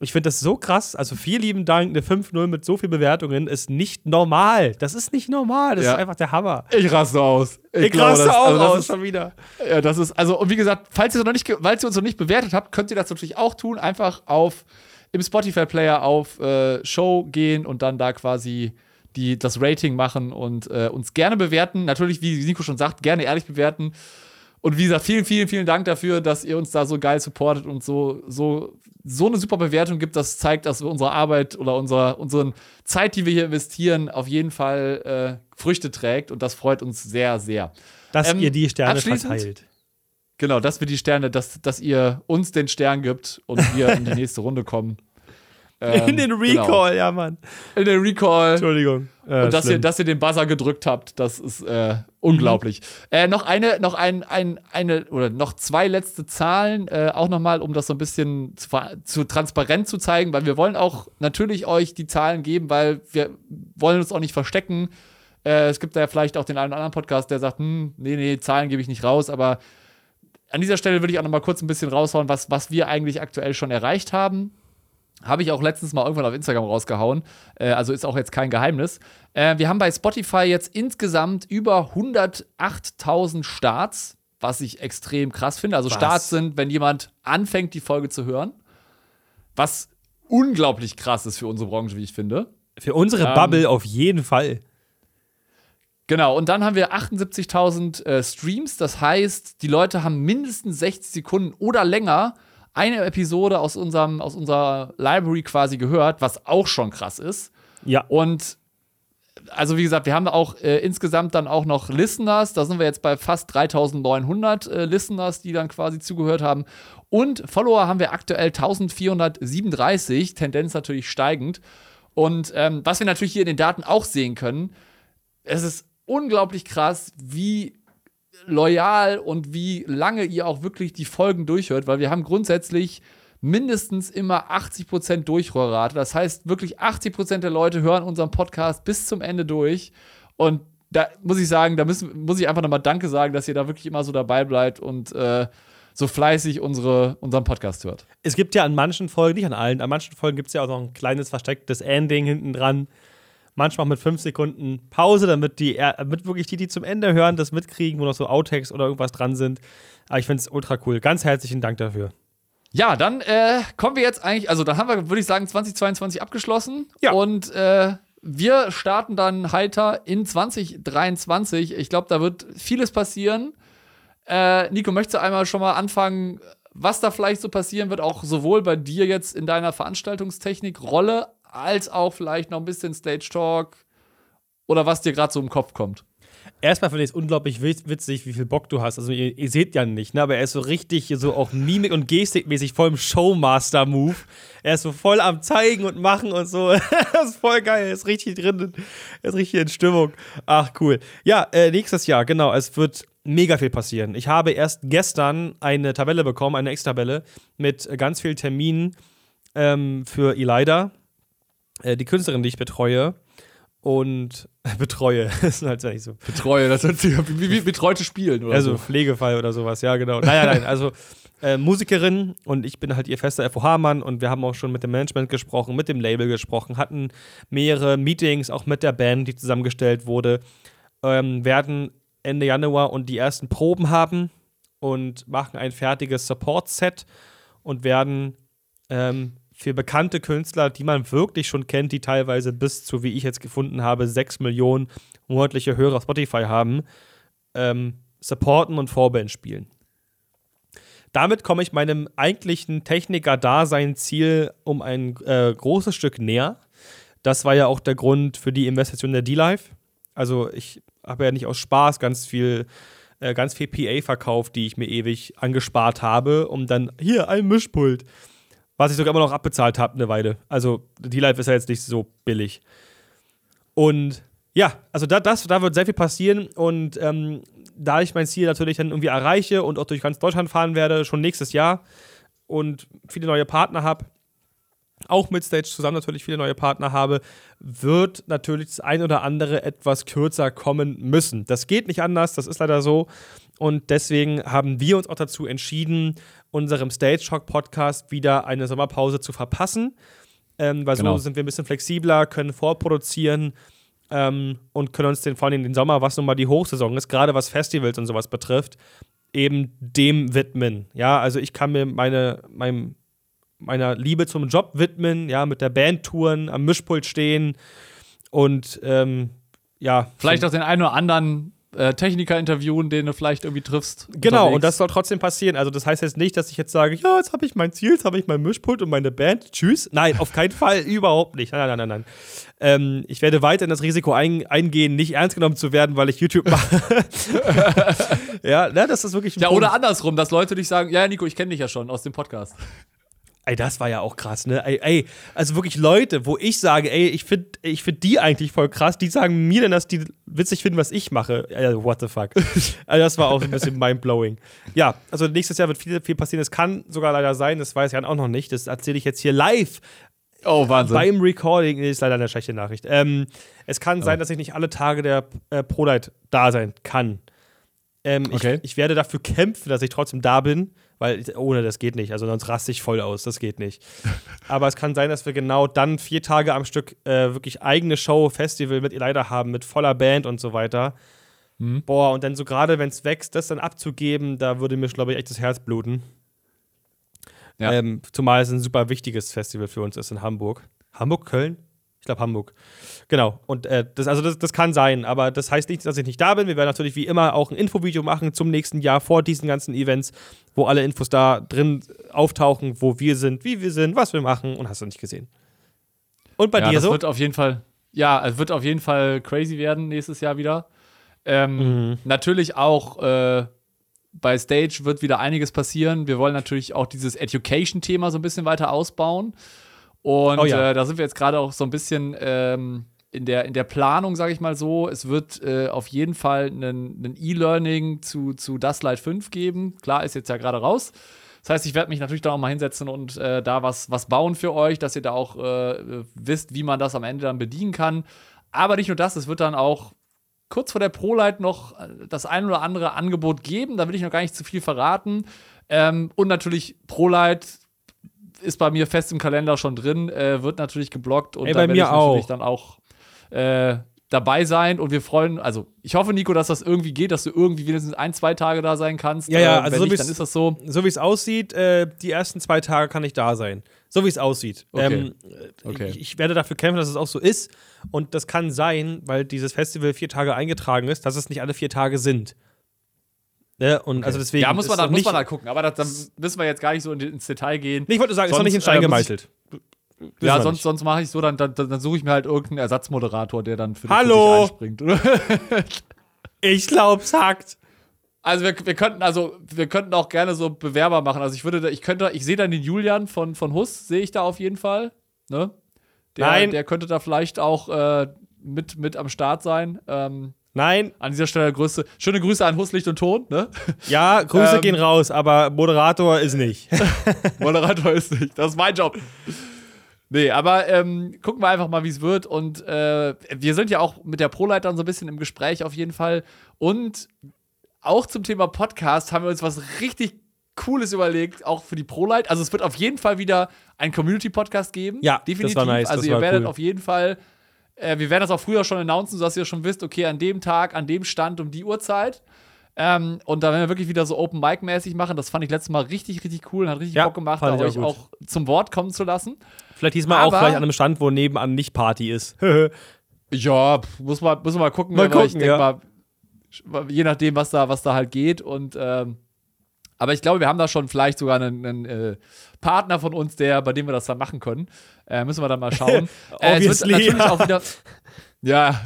ich finde das so krass. Also vielen lieben Dank, eine 5-0 mit so vielen Bewertungen ist nicht normal. Das ist nicht normal. Das Ja. ist einfach der Hammer. Ich raste aus. Ich, glaube, raste das- auch also das aus ist- schon wieder. Ja, das ist, also, und wie gesagt, falls ihr, noch nicht, falls ihr uns noch nicht bewertet habt, könnt ihr das natürlich auch tun. Einfach auf im Spotify-Player auf äh, Show gehen und dann da quasi die, das Rating machen und äh, uns gerne bewerten. Natürlich, wie Nico schon sagt, gerne ehrlich bewerten. Und wie gesagt, vielen, vielen, vielen Dank dafür, dass ihr uns da so geil supportet und so, so, so eine super Bewertung gibt. Das zeigt, dass wir unsere Arbeit oder unser, unsere Zeit, die wir hier investieren, auf jeden Fall äh, Früchte trägt. Und das freut uns sehr, sehr. Dass Ähm, ihr die Sterne verteilt. Genau, dass wir die Sterne, dass, dass ihr uns den Stern gibt und wir in die nächste Runde kommen. Ähm, In den genau. Recall, ja, Mann. In den Recall. Entschuldigung. Äh, Und dass ihr, dass ihr den Buzzer gedrückt habt, das ist äh, unglaublich. Äh, noch eine, noch ein, ein, eine oder noch zwei letzte Zahlen, äh, auch nochmal, um das so ein bisschen zu, zu transparent zu zeigen, weil wir wollen auch natürlich euch die Zahlen geben, weil wir wollen uns auch nicht verstecken. Äh, es gibt da ja vielleicht auch den einen oder anderen Podcast, der sagt, hm, nee, nee, Zahlen gebe ich nicht raus, aber an dieser Stelle würde ich auch noch mal kurz ein bisschen raushauen, was, was wir eigentlich aktuell schon erreicht haben. Habe ich auch letztens mal irgendwann auf Instagram rausgehauen. Äh, also ist auch jetzt kein Geheimnis. Äh, wir haben bei Spotify jetzt insgesamt über 108.000 Starts, was ich extrem krass finde. Also Was? Starts sind, wenn jemand anfängt, die Folge zu hören. Was unglaublich krass ist für unsere Branche, wie ich finde. Für unsere Ähm, Bubble auf jeden Fall. Genau, und dann haben wir 78.000 äh, Streams. Das heißt, die Leute haben mindestens 60 Sekunden oder länger eine Episode aus, unserem, aus unserer Library quasi gehört, was auch schon krass ist. Ja. Und also wie gesagt, wir haben auch äh, insgesamt dann auch noch Listeners. Da sind wir jetzt bei fast 3900 äh, Listeners, die dann quasi zugehört haben. Und Follower haben wir aktuell 1437, Tendenz natürlich steigend. Und ähm, was wir natürlich hier in den Daten auch sehen können, es ist unglaublich krass, wie loyal und wie lange ihr auch wirklich die Folgen durchhört, weil wir haben grundsätzlich mindestens immer 80% Durchhörrate. Das heißt, wirklich 80% der Leute hören unseren Podcast bis zum Ende durch. Und da muss ich sagen, da müssen, muss ich einfach nochmal Danke sagen, dass ihr da wirklich immer so dabei bleibt und äh, so fleißig unsere, unseren Podcast hört. Es gibt ja an manchen Folgen, nicht an allen, an manchen Folgen gibt es ja auch noch ein kleines verstecktes Ending hinten dran. Manchmal mit fünf Sekunden Pause, damit, die, damit wirklich die, die zum Ende hören, das mitkriegen, wo noch so Outtakes oder irgendwas dran sind. Aber ich finde es ultra cool. Ganz herzlichen Dank dafür. Ja, dann äh, kommen wir jetzt eigentlich, also dann haben wir, würde ich sagen, 2022 abgeschlossen. Ja. Und äh, wir starten dann heiter in 2023. Ich glaube, da wird vieles passieren. Äh, Nico, möchtest du einmal schon mal anfangen, was da vielleicht so passieren wird, auch sowohl bei dir jetzt in deiner Veranstaltungstechnik-Rolle, als auch vielleicht noch ein bisschen Stage Talk oder was dir gerade so im Kopf kommt? Erstmal finde ich es unglaublich witz- witzig, wie viel Bock du hast. Also, ihr, ihr seht ja nicht, ne? aber er ist so richtig, so auch Mimik- und Gestikmäßig voll im Showmaster-Move. Er ist so voll am Zeigen und Machen und so. das ist voll geil. Er ist richtig drin. Er ist richtig in Stimmung. Ach, cool. Ja, äh, nächstes Jahr, genau. Es wird mega viel passieren. Ich habe erst gestern eine Tabelle bekommen, eine Excel-Tabelle mit ganz vielen Terminen ähm, für Elida, äh, die Künstlerin, die ich betreue. Und betreue. das ist halt nicht so Betreue, das hört sich wie, wie, betreute Spielen oder also so. Pflegefall oder sowas, ja, genau. Nein, nein. Also äh, Musikerin und ich bin halt ihr fester FOH-Mann und wir haben auch schon mit dem Management gesprochen, mit dem Label gesprochen, hatten mehrere Meetings, auch mit der Band, die zusammengestellt wurde, ähm, werden Ende Januar und die ersten Proben haben und machen ein fertiges Support-Set und werden ähm, für bekannte Künstler, die man wirklich schon kennt, die teilweise bis zu, wie ich jetzt gefunden habe, 6 Millionen monatliche Hörer auf Spotify haben, ähm, supporten und Vorband spielen. Damit komme ich meinem eigentlichen Techniker-Dasein-Ziel um ein äh, großes Stück näher. Das war ja auch der Grund für die Investition der D-Live. Also ich habe ja nicht aus Spaß ganz viel, äh, ganz viel PA verkauft, die ich mir ewig angespart habe, um dann hier ein Mischpult, was ich sogar immer noch abbezahlt habe eine Weile. Also D-Live ist ja jetzt nicht so billig. Und ja, also da, das, da wird sehr viel passieren und ähm, da ich mein Ziel natürlich dann irgendwie erreiche und auch durch ganz Deutschland fahren werde, schon nächstes Jahr und viele neue Partner habe, auch mit Stage zusammen natürlich viele neue Partner habe, wird natürlich das ein oder andere etwas kürzer kommen müssen. Das geht nicht anders, das ist leider so. Und deswegen haben wir uns auch dazu entschieden, unserem Stage Shock Podcast wieder eine Sommerpause zu verpassen. Ähm, weil Genau. so sind wir ein bisschen flexibler, können vorproduzieren ähm, und können uns den, vor allem den Sommer, was nun mal die Hochsaison ist, gerade was Festivals und sowas betrifft, eben dem widmen. Ja, also ich kann mir meine, meinem, meiner Liebe zum Job widmen, ja, mit der Band touren, am Mischpult stehen und ähm, ja. Vielleicht auch den einen oder anderen äh, Techniker interviewen, den du vielleicht irgendwie triffst. Genau, unterwegs. und das soll trotzdem passieren. Also, das heißt jetzt nicht, dass ich jetzt sage, ja, jetzt habe ich mein Ziel, jetzt habe ich mein Mischpult und meine Band. Tschüss. Nein, auf keinen Fall, überhaupt nicht. Nein, nein, nein, nein. Ähm, ich werde weiterhin das Risiko ein, eingehen, nicht ernst genommen zu werden, weil ich YouTube mache. ja, ne, das ist wirklich ein Ja, Punkt. oder andersrum, dass Leute dich sagen, ja, Nico, ich kenne dich ja schon aus dem Podcast. Ey, das war ja auch krass, ne? Ey, ey also wirklich Leute, wo ich sage, ey, ich finde ich find die eigentlich voll krass, die sagen mir dann, dass die witzig finden, was ich mache. Also, what the fuck. also, das war auch ein bisschen mindblowing. Ja, also nächstes Jahr wird viel, viel passieren. Es kann sogar leider sein, das weiß Jan auch noch nicht. Das erzähle ich jetzt hier live Oh, Wahnsinn. beim Recording. Nee, ist leider eine schlechte Nachricht. Ähm, es kann sein, dass ich nicht alle Tage der äh, ProLight da sein kann. Ähm, Okay. ich, ich werde dafür kämpfen, dass ich trotzdem da bin, weil ohne das geht nicht. Also sonst raste ich voll aus. Das geht nicht. Aber es kann sein, dass wir genau dann vier Tage am Stück äh, wirklich eigene Show, Festival mit Elida haben, mit voller Band und so weiter. Mhm. Boah, und dann so gerade, wenn es wächst, das dann abzugeben, da würde mir, glaube ich, echt das Herz bluten. Ja. Ähm, zumal es ein super wichtiges Festival für uns ist in Hamburg. Hamburg, Köln? Ich glaube Hamburg. Genau. Und äh, das, also das, das kann sein, aber das heißt nicht, dass ich nicht da bin. Wir werden natürlich wie immer auch ein Infovideo machen zum nächsten Jahr vor diesen ganzen Events, wo alle Infos da drin auftauchen, wo wir sind, wie wir sind, was wir machen und hast du nicht gesehen. Und bei ja, dir das so? wird auf jeden Fall, ja, es wird auf jeden Fall crazy werden nächstes Jahr wieder. Ähm, Mhm. Natürlich auch äh, bei Stage wird wieder einiges passieren. Wir wollen natürlich auch dieses Education-Thema so ein bisschen weiter ausbauen. Und Oh ja. äh, da sind wir jetzt gerade auch so ein bisschen ähm, in, der, in der Planung, sage ich mal so. Es wird äh, auf jeden Fall einen E-Learning zu, zu Das Light 5 geben. Klar, ist jetzt ja gerade raus. Das heißt, ich werde mich natürlich da auch mal hinsetzen und äh, da was, was bauen für euch, dass ihr da auch äh, wisst, wie man das am Ende dann bedienen kann. Aber nicht nur das, es wird dann auch kurz vor der ProLight noch äh, das ein oder andere Angebot geben. Da will ich noch gar nicht zu viel verraten. Ähm, und natürlich ProLight ist bei mir fest im Kalender schon drin, äh, wird natürlich geblockt und Ey, da bei werde mir ich natürlich auch. dann auch äh, dabei sein und wir freuen, also ich hoffe, Nico, dass das irgendwie geht, dass du irgendwie wenigstens ein, zwei Tage da sein kannst. Ja, ja, Äh, also so nicht, dann ist das so. so wie es aussieht, äh, die ersten zwei Tage kann ich da sein. So wie es aussieht. Okay. Ähm, Okay. ich, ich werde dafür kämpfen, dass es auch so ist. Und das kann sein, weil dieses Festival vier Tage eingetragen ist, dass es nicht alle vier Tage sind. Ne? Und also deswegen. Ja, muss man, da, muss man da gucken, aber dann müssen wir jetzt gar nicht so in, ins Detail gehen. Nee, ich wollte sagen, ist noch nicht in Sonst, Stein äh, gemeißelt. Ja, sonst, nicht. sonst mache ich so, dann, dann, dann, dann suche ich mir halt irgendeinen Ersatzmoderator, der dann für, Hallo! für dich einspringt. Ich glaub's hackt. Also wir, wir könnten also wir könnten auch gerne so Bewerber machen. Also ich würde da, ich könnte ich sehe dann den Julian von von Huss sehe ich da auf jeden Fall, ne? Der, Nein. der könnte da vielleicht auch äh, mit mit am Start sein. Ähm, Nein, an dieser Stelle Grüße, schöne Grüße an Huss Licht und Ton, ne? ja, Grüße Ähm. gehen raus, aber Moderator ist nicht. Moderator ist nicht, das ist mein Job. Nee, aber ähm, gucken wir einfach mal, wie es wird. Und äh, wir sind ja auch mit der Proleitern so ein bisschen im Gespräch auf jeden Fall. Und auch zum Thema Podcast haben wir uns was richtig Cooles überlegt, auch für die ProLight. Also es wird auf jeden Fall wieder einen Community-Podcast geben. Ja, das definitiv. war nice, Also das ihr werdet cool. auf jeden Fall, äh, wir werden das auch früher schon announcen, sodass ihr schon wisst, okay, an dem Tag, an dem Stand, um die Uhrzeit. Ähm, und da werden wir wirklich wieder so Open Mic mäßig machen. Das fand ich letztes Mal richtig, richtig cool und hat richtig Ja, Bock gemacht, ich euch auch gut. auch zum Wort kommen zu lassen. Vielleicht diesmal auch Aber- vielleicht an einem Stand, wo nebenan nicht Party ist. Ja, muss man, muss man mal gucken. Mal aber ich gucken, denk ja. mal, je nachdem, was da, was da halt geht. Und ähm, aber ich glaube, wir haben da schon vielleicht sogar einen, einen äh, Partner von uns, der, bei dem wir das dann machen können. Äh, müssen wir dann mal schauen. äh, es wird natürlich ja. auch wieder. Ja,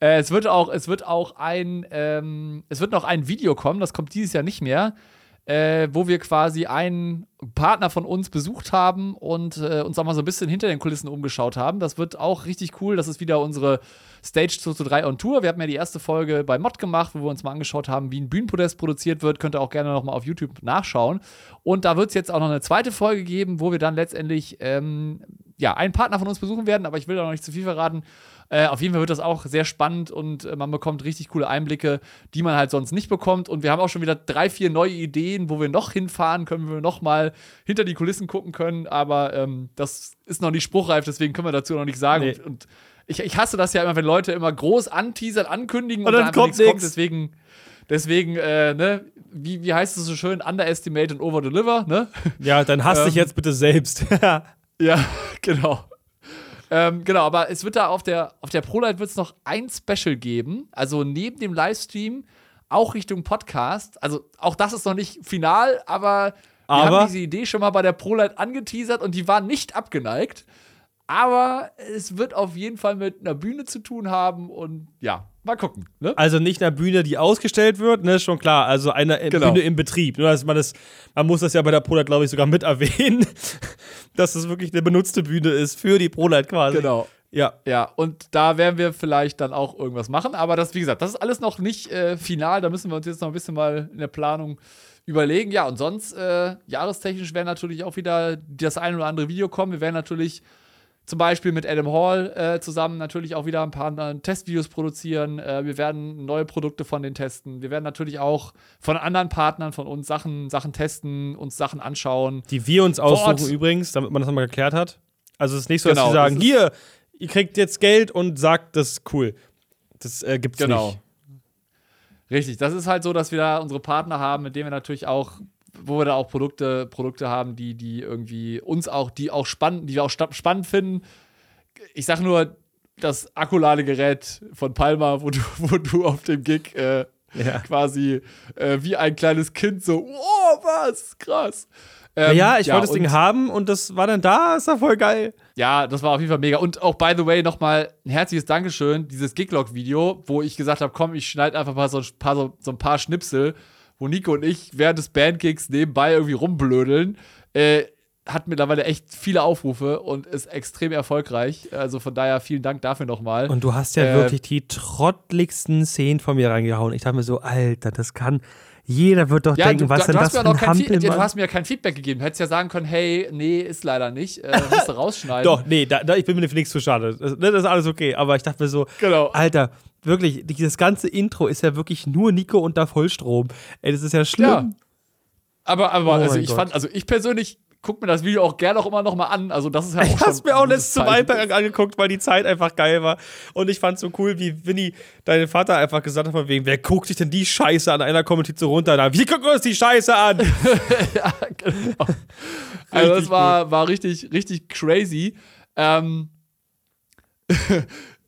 äh, es wird auch, es wird auch ein, ähm, es wird noch ein Video kommen, das kommt dieses Jahr nicht mehr, äh, wo wir quasi einen Partner von uns besucht haben und äh, uns auch mal so ein bisschen hinter den Kulissen umgeschaut haben. Das wird auch richtig cool. Das ist wieder unsere Stage 2 zu 3 on Tour. Wir haben ja die erste Folge bei Mod gemacht, wo wir uns mal angeschaut haben, wie ein Bühnenpodest produziert wird. Könnt ihr auch gerne noch mal auf YouTube nachschauen. Und da wird es jetzt auch noch eine zweite Folge geben, wo wir dann letztendlich ähm, ja, einen Partner von uns besuchen werden, aber ich will da noch nicht zu viel verraten. Äh, auf jeden Fall wird das auch sehr spannend und äh, man bekommt richtig coole Einblicke, die man halt sonst nicht bekommt. Und wir haben auch schon wieder drei, vier neue Ideen, wo wir noch hinfahren können, wo wir noch mal hinter die Kulissen gucken können. Aber ähm, das ist noch nicht spruchreif, deswegen können wir dazu noch nicht sagen. Nee. Und, und ich, ich hasse das ja immer, wenn Leute immer groß anteasern, ankündigen Und dann einfach kommt nichts nix. Deswegen, deswegen äh, ne, wie, wie heißt es so schön? Underestimate und overdeliver, ne? Ja, dann hasst dich Ähm. jetzt bitte selbst. Ja, genau. Ähm, genau, aber es wird da auf der, auf der ProLight wird es noch ein Special geben. Also neben dem Livestream auch Richtung Podcast. Also auch das ist noch nicht final, aber, wir Aber? haben diese Idee schon mal bei der ProLight angeteasert und die war nicht abgeneigt. Aber es wird auf jeden Fall mit einer Bühne zu tun haben und ja, mal gucken. Ne? Also nicht eine Bühne, die ausgestellt wird, ne, schon klar. Also eine äh, Genau. Bühne im Betrieb. Nur, dass man, das, man muss das ja bei der ProLight, glaube ich, sogar mit erwähnen, dass es wirklich eine benutzte Bühne ist für die ProLight quasi. Genau. Ja. Ja, und da werden wir vielleicht dann auch irgendwas machen. Aber das, wie gesagt, das ist alles noch nicht äh, final. Da müssen wir uns jetzt noch ein bisschen mal in der Planung überlegen. Ja, und sonst, äh, jahrestechnisch werden natürlich auch wieder das ein oder andere Video kommen. Wir werden natürlich zum Beispiel mit Adam Hall äh, zusammen natürlich auch wieder ein paar äh, Testvideos produzieren. Äh, wir werden neue Produkte von denen testen. Wir werden natürlich auch von anderen Partnern von uns Sachen, Sachen testen, uns Sachen anschauen. Die wir uns Ort. aussuchen übrigens, damit man das nochmal geklärt hat. Also es ist nicht so, Genau, dass sie sagen, hier, ihr kriegt jetzt Geld und sagt, das ist cool. Das äh, gibt's Genau. nicht. Richtig, das ist halt so, dass wir da unsere Partner haben, mit denen wir natürlich auch, wo wir da auch Produkte, Produkte haben, die, die irgendwie uns auch, die auch spannend, die wir auch spannend finden. Ich sag nur, das Akkuladegerät von Palma, wo du, wo du auf dem Gig äh, Ja. quasi äh, wie ein kleines Kind so, oh, was, krass. Ähm, ja, ich wollte das Ding haben und das war dann da, ist ja voll geil. ja, das war auf jeden Fall mega. Und auch, by the way, nochmal ein herzliches Dankeschön. Dieses Giglog-Video, wo ich gesagt habe, komm, ich schneide einfach mal so ein paar, so, so ein paar Schnipsel, wo Nico und ich während des Bandgigs nebenbei irgendwie rumblödeln. Äh, hat mittlerweile echt viele Aufrufe und ist extrem erfolgreich. Also von daher vielen Dank dafür nochmal. Und du hast ja Äh, wirklich die trottligsten Szenen von mir reingehauen. Ich dachte mir so, Alter, das kann. Jeder wird doch denken, du, was du, denn das hast für ein Feed- du hast mir ja kein Feedback gegeben. Du hättest ja sagen können, hey, nee, ist leider nicht. Äh, musst du rausschneiden. Doch, nee, da, da, ich bin mir für nichts zu schade. Das, ne, das ist alles okay. Aber ich dachte mir so, Genau. Alter, wirklich, dieses ganze Intro ist ja wirklich nur Nico unter Vollstrom. Ey, das ist ja schlimm. Ja. Aber, aber Oh also ich Gott. fand, also ich persönlich gucke mir das Video auch gerne auch immer noch mal an. Also das ist ja auch Ich hab's mir auch letztes zum. Eintrag angeguckt, weil die Zeit einfach geil war. Und ich fand's so cool, wie Winnie, dein Vater, einfach gesagt hat: von wegen, wer guckt sich denn die Scheiße an? Einer kommentiert so runter. Na, wie gucken wir uns die Scheiße an? ja, genau. Also das war, war richtig, richtig crazy. Ähm,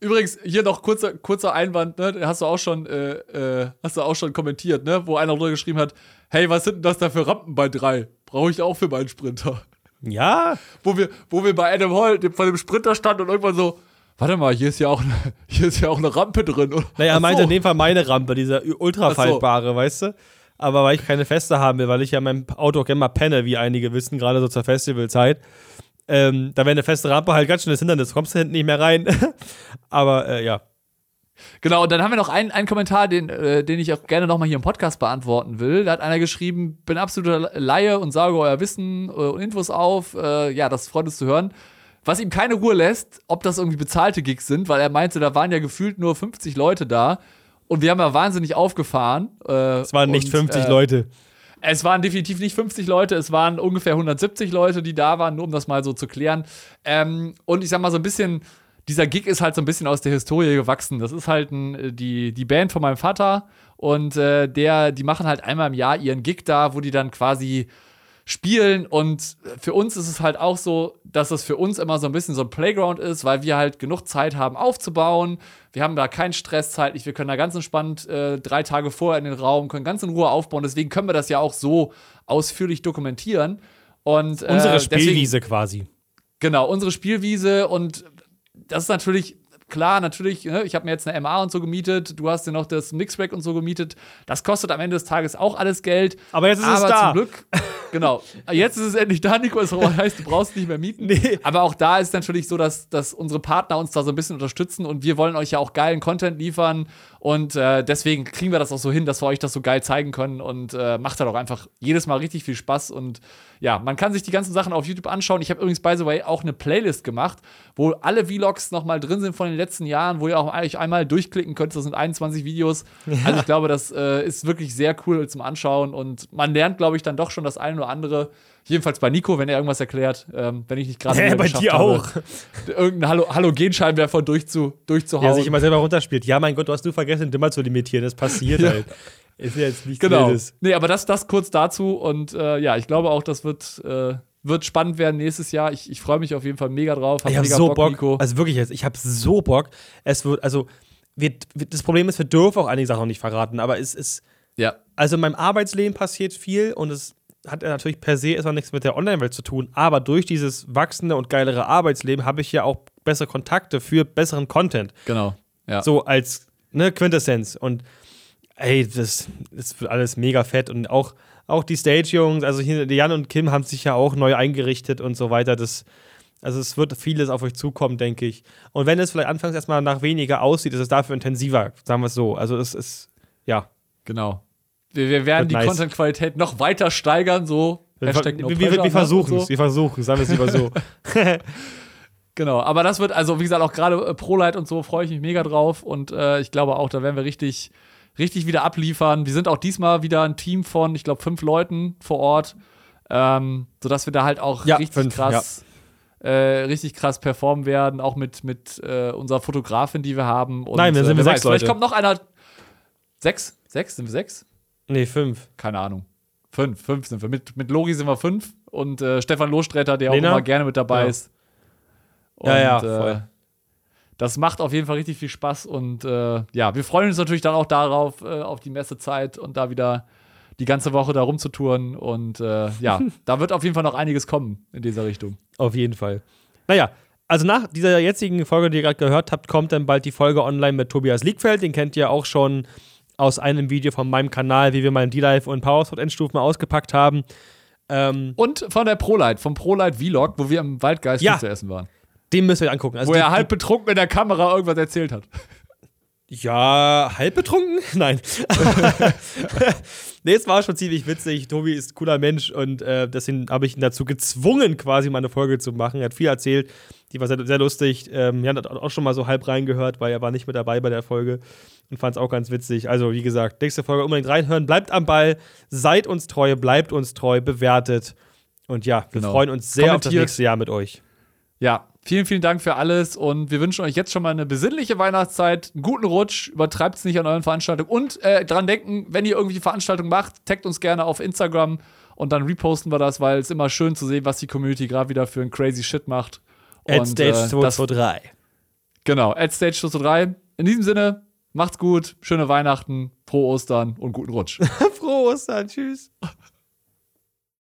Übrigens, hier noch kurzer, kurzer Einwand, ne? Den Hast du auch schon, äh, äh, hast du auch schon kommentiert, ne? Wo einer drunter geschrieben hat, hey, was sind denn das da für Rampen bei drei? Brauche ich auch für meinen Sprinter. ja, Wo wir, wo wir bei Adam Hall vor dem Sprinter standen und irgendwann so, warte mal, hier ist ja auch eine, hier ist ja auch eine Rampe drin. Und, naja, er meinte so. in dem Fall meine Rampe, dieser ultrafaltbare, weißt du? Aber weil ich keine feste haben will, weil ich ja in meinem Auto auch gerne mal penne, wie einige wissen, gerade so zur Festivalzeit. Ähm, da wäre eine feste Rampe halt ganz schön das Hindernis, kommst du hinten nicht mehr rein. Aber äh, ja. Genau, und dann haben wir noch einen, einen Kommentar, den, äh, den ich auch gerne nochmal hier im Podcast beantworten will. Da hat einer geschrieben, bin absoluter Laie und sage euer Wissen äh, und Infos auf. Äh, ja, das freut uns zu hören. Was ihm keine Ruhe lässt, ob das irgendwie bezahlte Gigs sind, weil er meinte, da waren ja gefühlt nur 50 Leute da. Und wir haben ja wahnsinnig aufgefahren. Äh, Es waren nicht und, 50 äh, Leute. Es waren definitiv nicht 50 Leute, es waren ungefähr 170 Leute, die da waren, nur um das mal so zu klären. Ähm, und ich sag mal so ein bisschen, dieser Gig ist halt so ein bisschen aus der Historie gewachsen. Das ist halt ein, äh, die, die Band von meinem Vater und äh, der, die machen halt einmal im Jahr ihren Gig da, wo die dann quasi spielen und für uns ist es halt auch so, dass es für uns immer so ein bisschen so ein Playground ist, weil wir halt genug Zeit haben aufzubauen. Wir haben da keinen Stress zeitlich, wir können da ganz entspannt äh, drei Tage vorher in den Raum, können ganz in Ruhe aufbauen. Deswegen können wir das ja auch so ausführlich dokumentieren. Und, äh, Unsere deswegen- Spielwiese quasi. Genau, unsere Spielwiese und das ist natürlich klar, natürlich, ne, ich habe mir jetzt eine MA und so gemietet, du hast dir noch das Mixrack und so gemietet. Das kostet am Ende des Tages auch alles Geld. Aber jetzt ist es Aber da. zum Glück, genau. Jetzt ist es endlich da, Nico. Das heißt, du brauchst nicht mehr mieten. Nee. Aber auch da ist natürlich so, dass, dass unsere Partner uns da so ein bisschen unterstützen und wir wollen euch ja auch geilen Content liefern. Und äh, deswegen kriegen wir das auch so hin, dass wir euch das so geil zeigen können. Und äh, macht halt auch einfach jedes Mal richtig viel Spaß. Und ja, man kann sich die ganzen Sachen auf YouTube anschauen. Ich habe übrigens, by the way, auch eine Playlist gemacht, wo alle Vlogs nochmal drin sind von den letzten Jahren, wo ihr auch eigentlich einmal durchklicken könnt. Das sind 21 Videos. Also ich glaube, das äh, ist wirklich sehr cool zum Anschauen. Und man lernt, glaube ich, dann doch schon das eine oder andere. Jedenfalls bei Nico, wenn er irgendwas erklärt, ähm, wenn ich nicht gerade Ja, bei dir habe, auch. irgendeinen Halo Halogenscheinwerfer durchzu, durchzuhauen. Der sich immer selber runterspielt. Ja, mein Gott, du hast nur vergessen, Dimmer zu limitieren. Das passiert Ja. halt. Ist ja jetzt nichts Genau. Wildes. Nee, aber das, das kurz dazu. Und äh, ja, ich glaube auch, das wird, äh, wird spannend werden nächstes Jahr. Ich, ich freue mich auf jeden Fall mega drauf. Hab Ich habe so Bock. Nico. Also wirklich jetzt, ich habe so Bock. Es wird, also, wir, das Problem ist, wir dürfen auch einige Sachen noch nicht verraten, aber es ist, ja, also in meinem Arbeitsleben passiert viel und es hat ja natürlich per se erstmal nichts mit der Online-Welt zu tun, aber durch dieses wachsende und geilere Arbeitsleben habe ich ja auch bessere Kontakte für besseren Content. genau. Ja. So als ne, Quintessenz. Und ey, das, wird alles mega fett. Und auch, auch die Stage-Jungs, also hier, die Jan und Kim haben sich ja auch neu eingerichtet und so weiter. Das, also es wird vieles auf euch zukommen, denke ich. Und wenn es vielleicht anfangs erstmal nach weniger aussieht, ist es dafür intensiver, sagen wir es so. Also es ist, ja. Genau. Wir, wir werden die nice. Content-Qualität noch weiter steigern, so. Wir, Hashtag wir, no wir, wir, wir versuchen es, so. wir versuchen es, sagen wir es lieber so. Genau, aber das wird, also wie gesagt, auch gerade äh, ProLight und so freue ich mich mega drauf und äh, ich glaube auch, da werden wir richtig, richtig wieder abliefern. Wir sind auch diesmal wieder ein Team von, ich glaube, fünf Leuten vor Ort, ähm, sodass wir da halt auch Ja, richtig fünf, krass, äh, richtig krass performen werden, auch mit, mit äh, unserer Fotografin, die wir haben. Und, Nein, wir sind äh, wir sechs Vielleicht Leute. kommt noch einer. Sechs? Sechs? Sind wir sechs? Nee, fünf. Keine Ahnung. Fünf, fünf sind wir. Mit, mit Lori sind wir fünf und äh, Stefan Lohstretter, der Lena? auch immer gerne mit dabei Ja. ist. Ja, ja, äh, voll. das macht auf jeden Fall richtig viel Spaß und äh, ja, wir freuen uns natürlich dann auch darauf, äh, auf die Messezeit und da wieder die ganze Woche da rumzutouren und äh, ja, da wird auf jeden Fall noch einiges kommen in dieser Richtung. Auf jeden Fall. Naja, also nach dieser jetzigen Folge, die ihr gerade gehört habt, kommt dann bald die Folge online mit Tobias Liegfeld. Den kennt ihr auch schon aus einem Video von meinem Kanal, wie wir mal D-Live und Powersport Endstufen ausgepackt haben. Ähm, Und von der ProLight, vom ProLight Vlog, wo wir im Waldgeist Ja. Pizza essen waren. den müsst ihr euch angucken. Also wo die, er halb betrunken in der Kamera irgendwas erzählt hat. Ja, halb betrunken? Nein. nee, es war schon ziemlich witzig. Tobi ist ein cooler Mensch und äh, deswegen habe ich ihn dazu gezwungen, quasi mal eine Folge zu machen. Er hat viel erzählt, die war sehr, sehr lustig. Ähm, Jan hat auch schon mal so halb reingehört, weil er war nicht mit dabei bei der Folge und fand es auch ganz witzig. Also, wie gesagt, nächste Folge unbedingt reinhören. Bleibt am Ball, seid uns treu, bleibt uns treu, bewertet. Und ja, wir Genau. freuen uns sehr auf das nächste Jahr mit euch. Ja, vielen, vielen Dank für alles und wir wünschen euch jetzt schon mal eine besinnliche Weihnachtszeit, einen guten Rutsch, übertreibt es nicht an euren Veranstaltungen und äh, dran denken, wenn ihr irgendwie Veranstaltungen macht, taggt uns gerne auf Instagram und dann reposten wir das, weil es immer schön zu sehen, was die Community gerade wieder für ein crazy Shit macht. At Und, Stage äh, das, 223. Genau, at Stage 223. In diesem Sinne, macht's gut, schöne Weihnachten, frohe Ostern und guten Rutsch. Frohe Ostern, tschüss.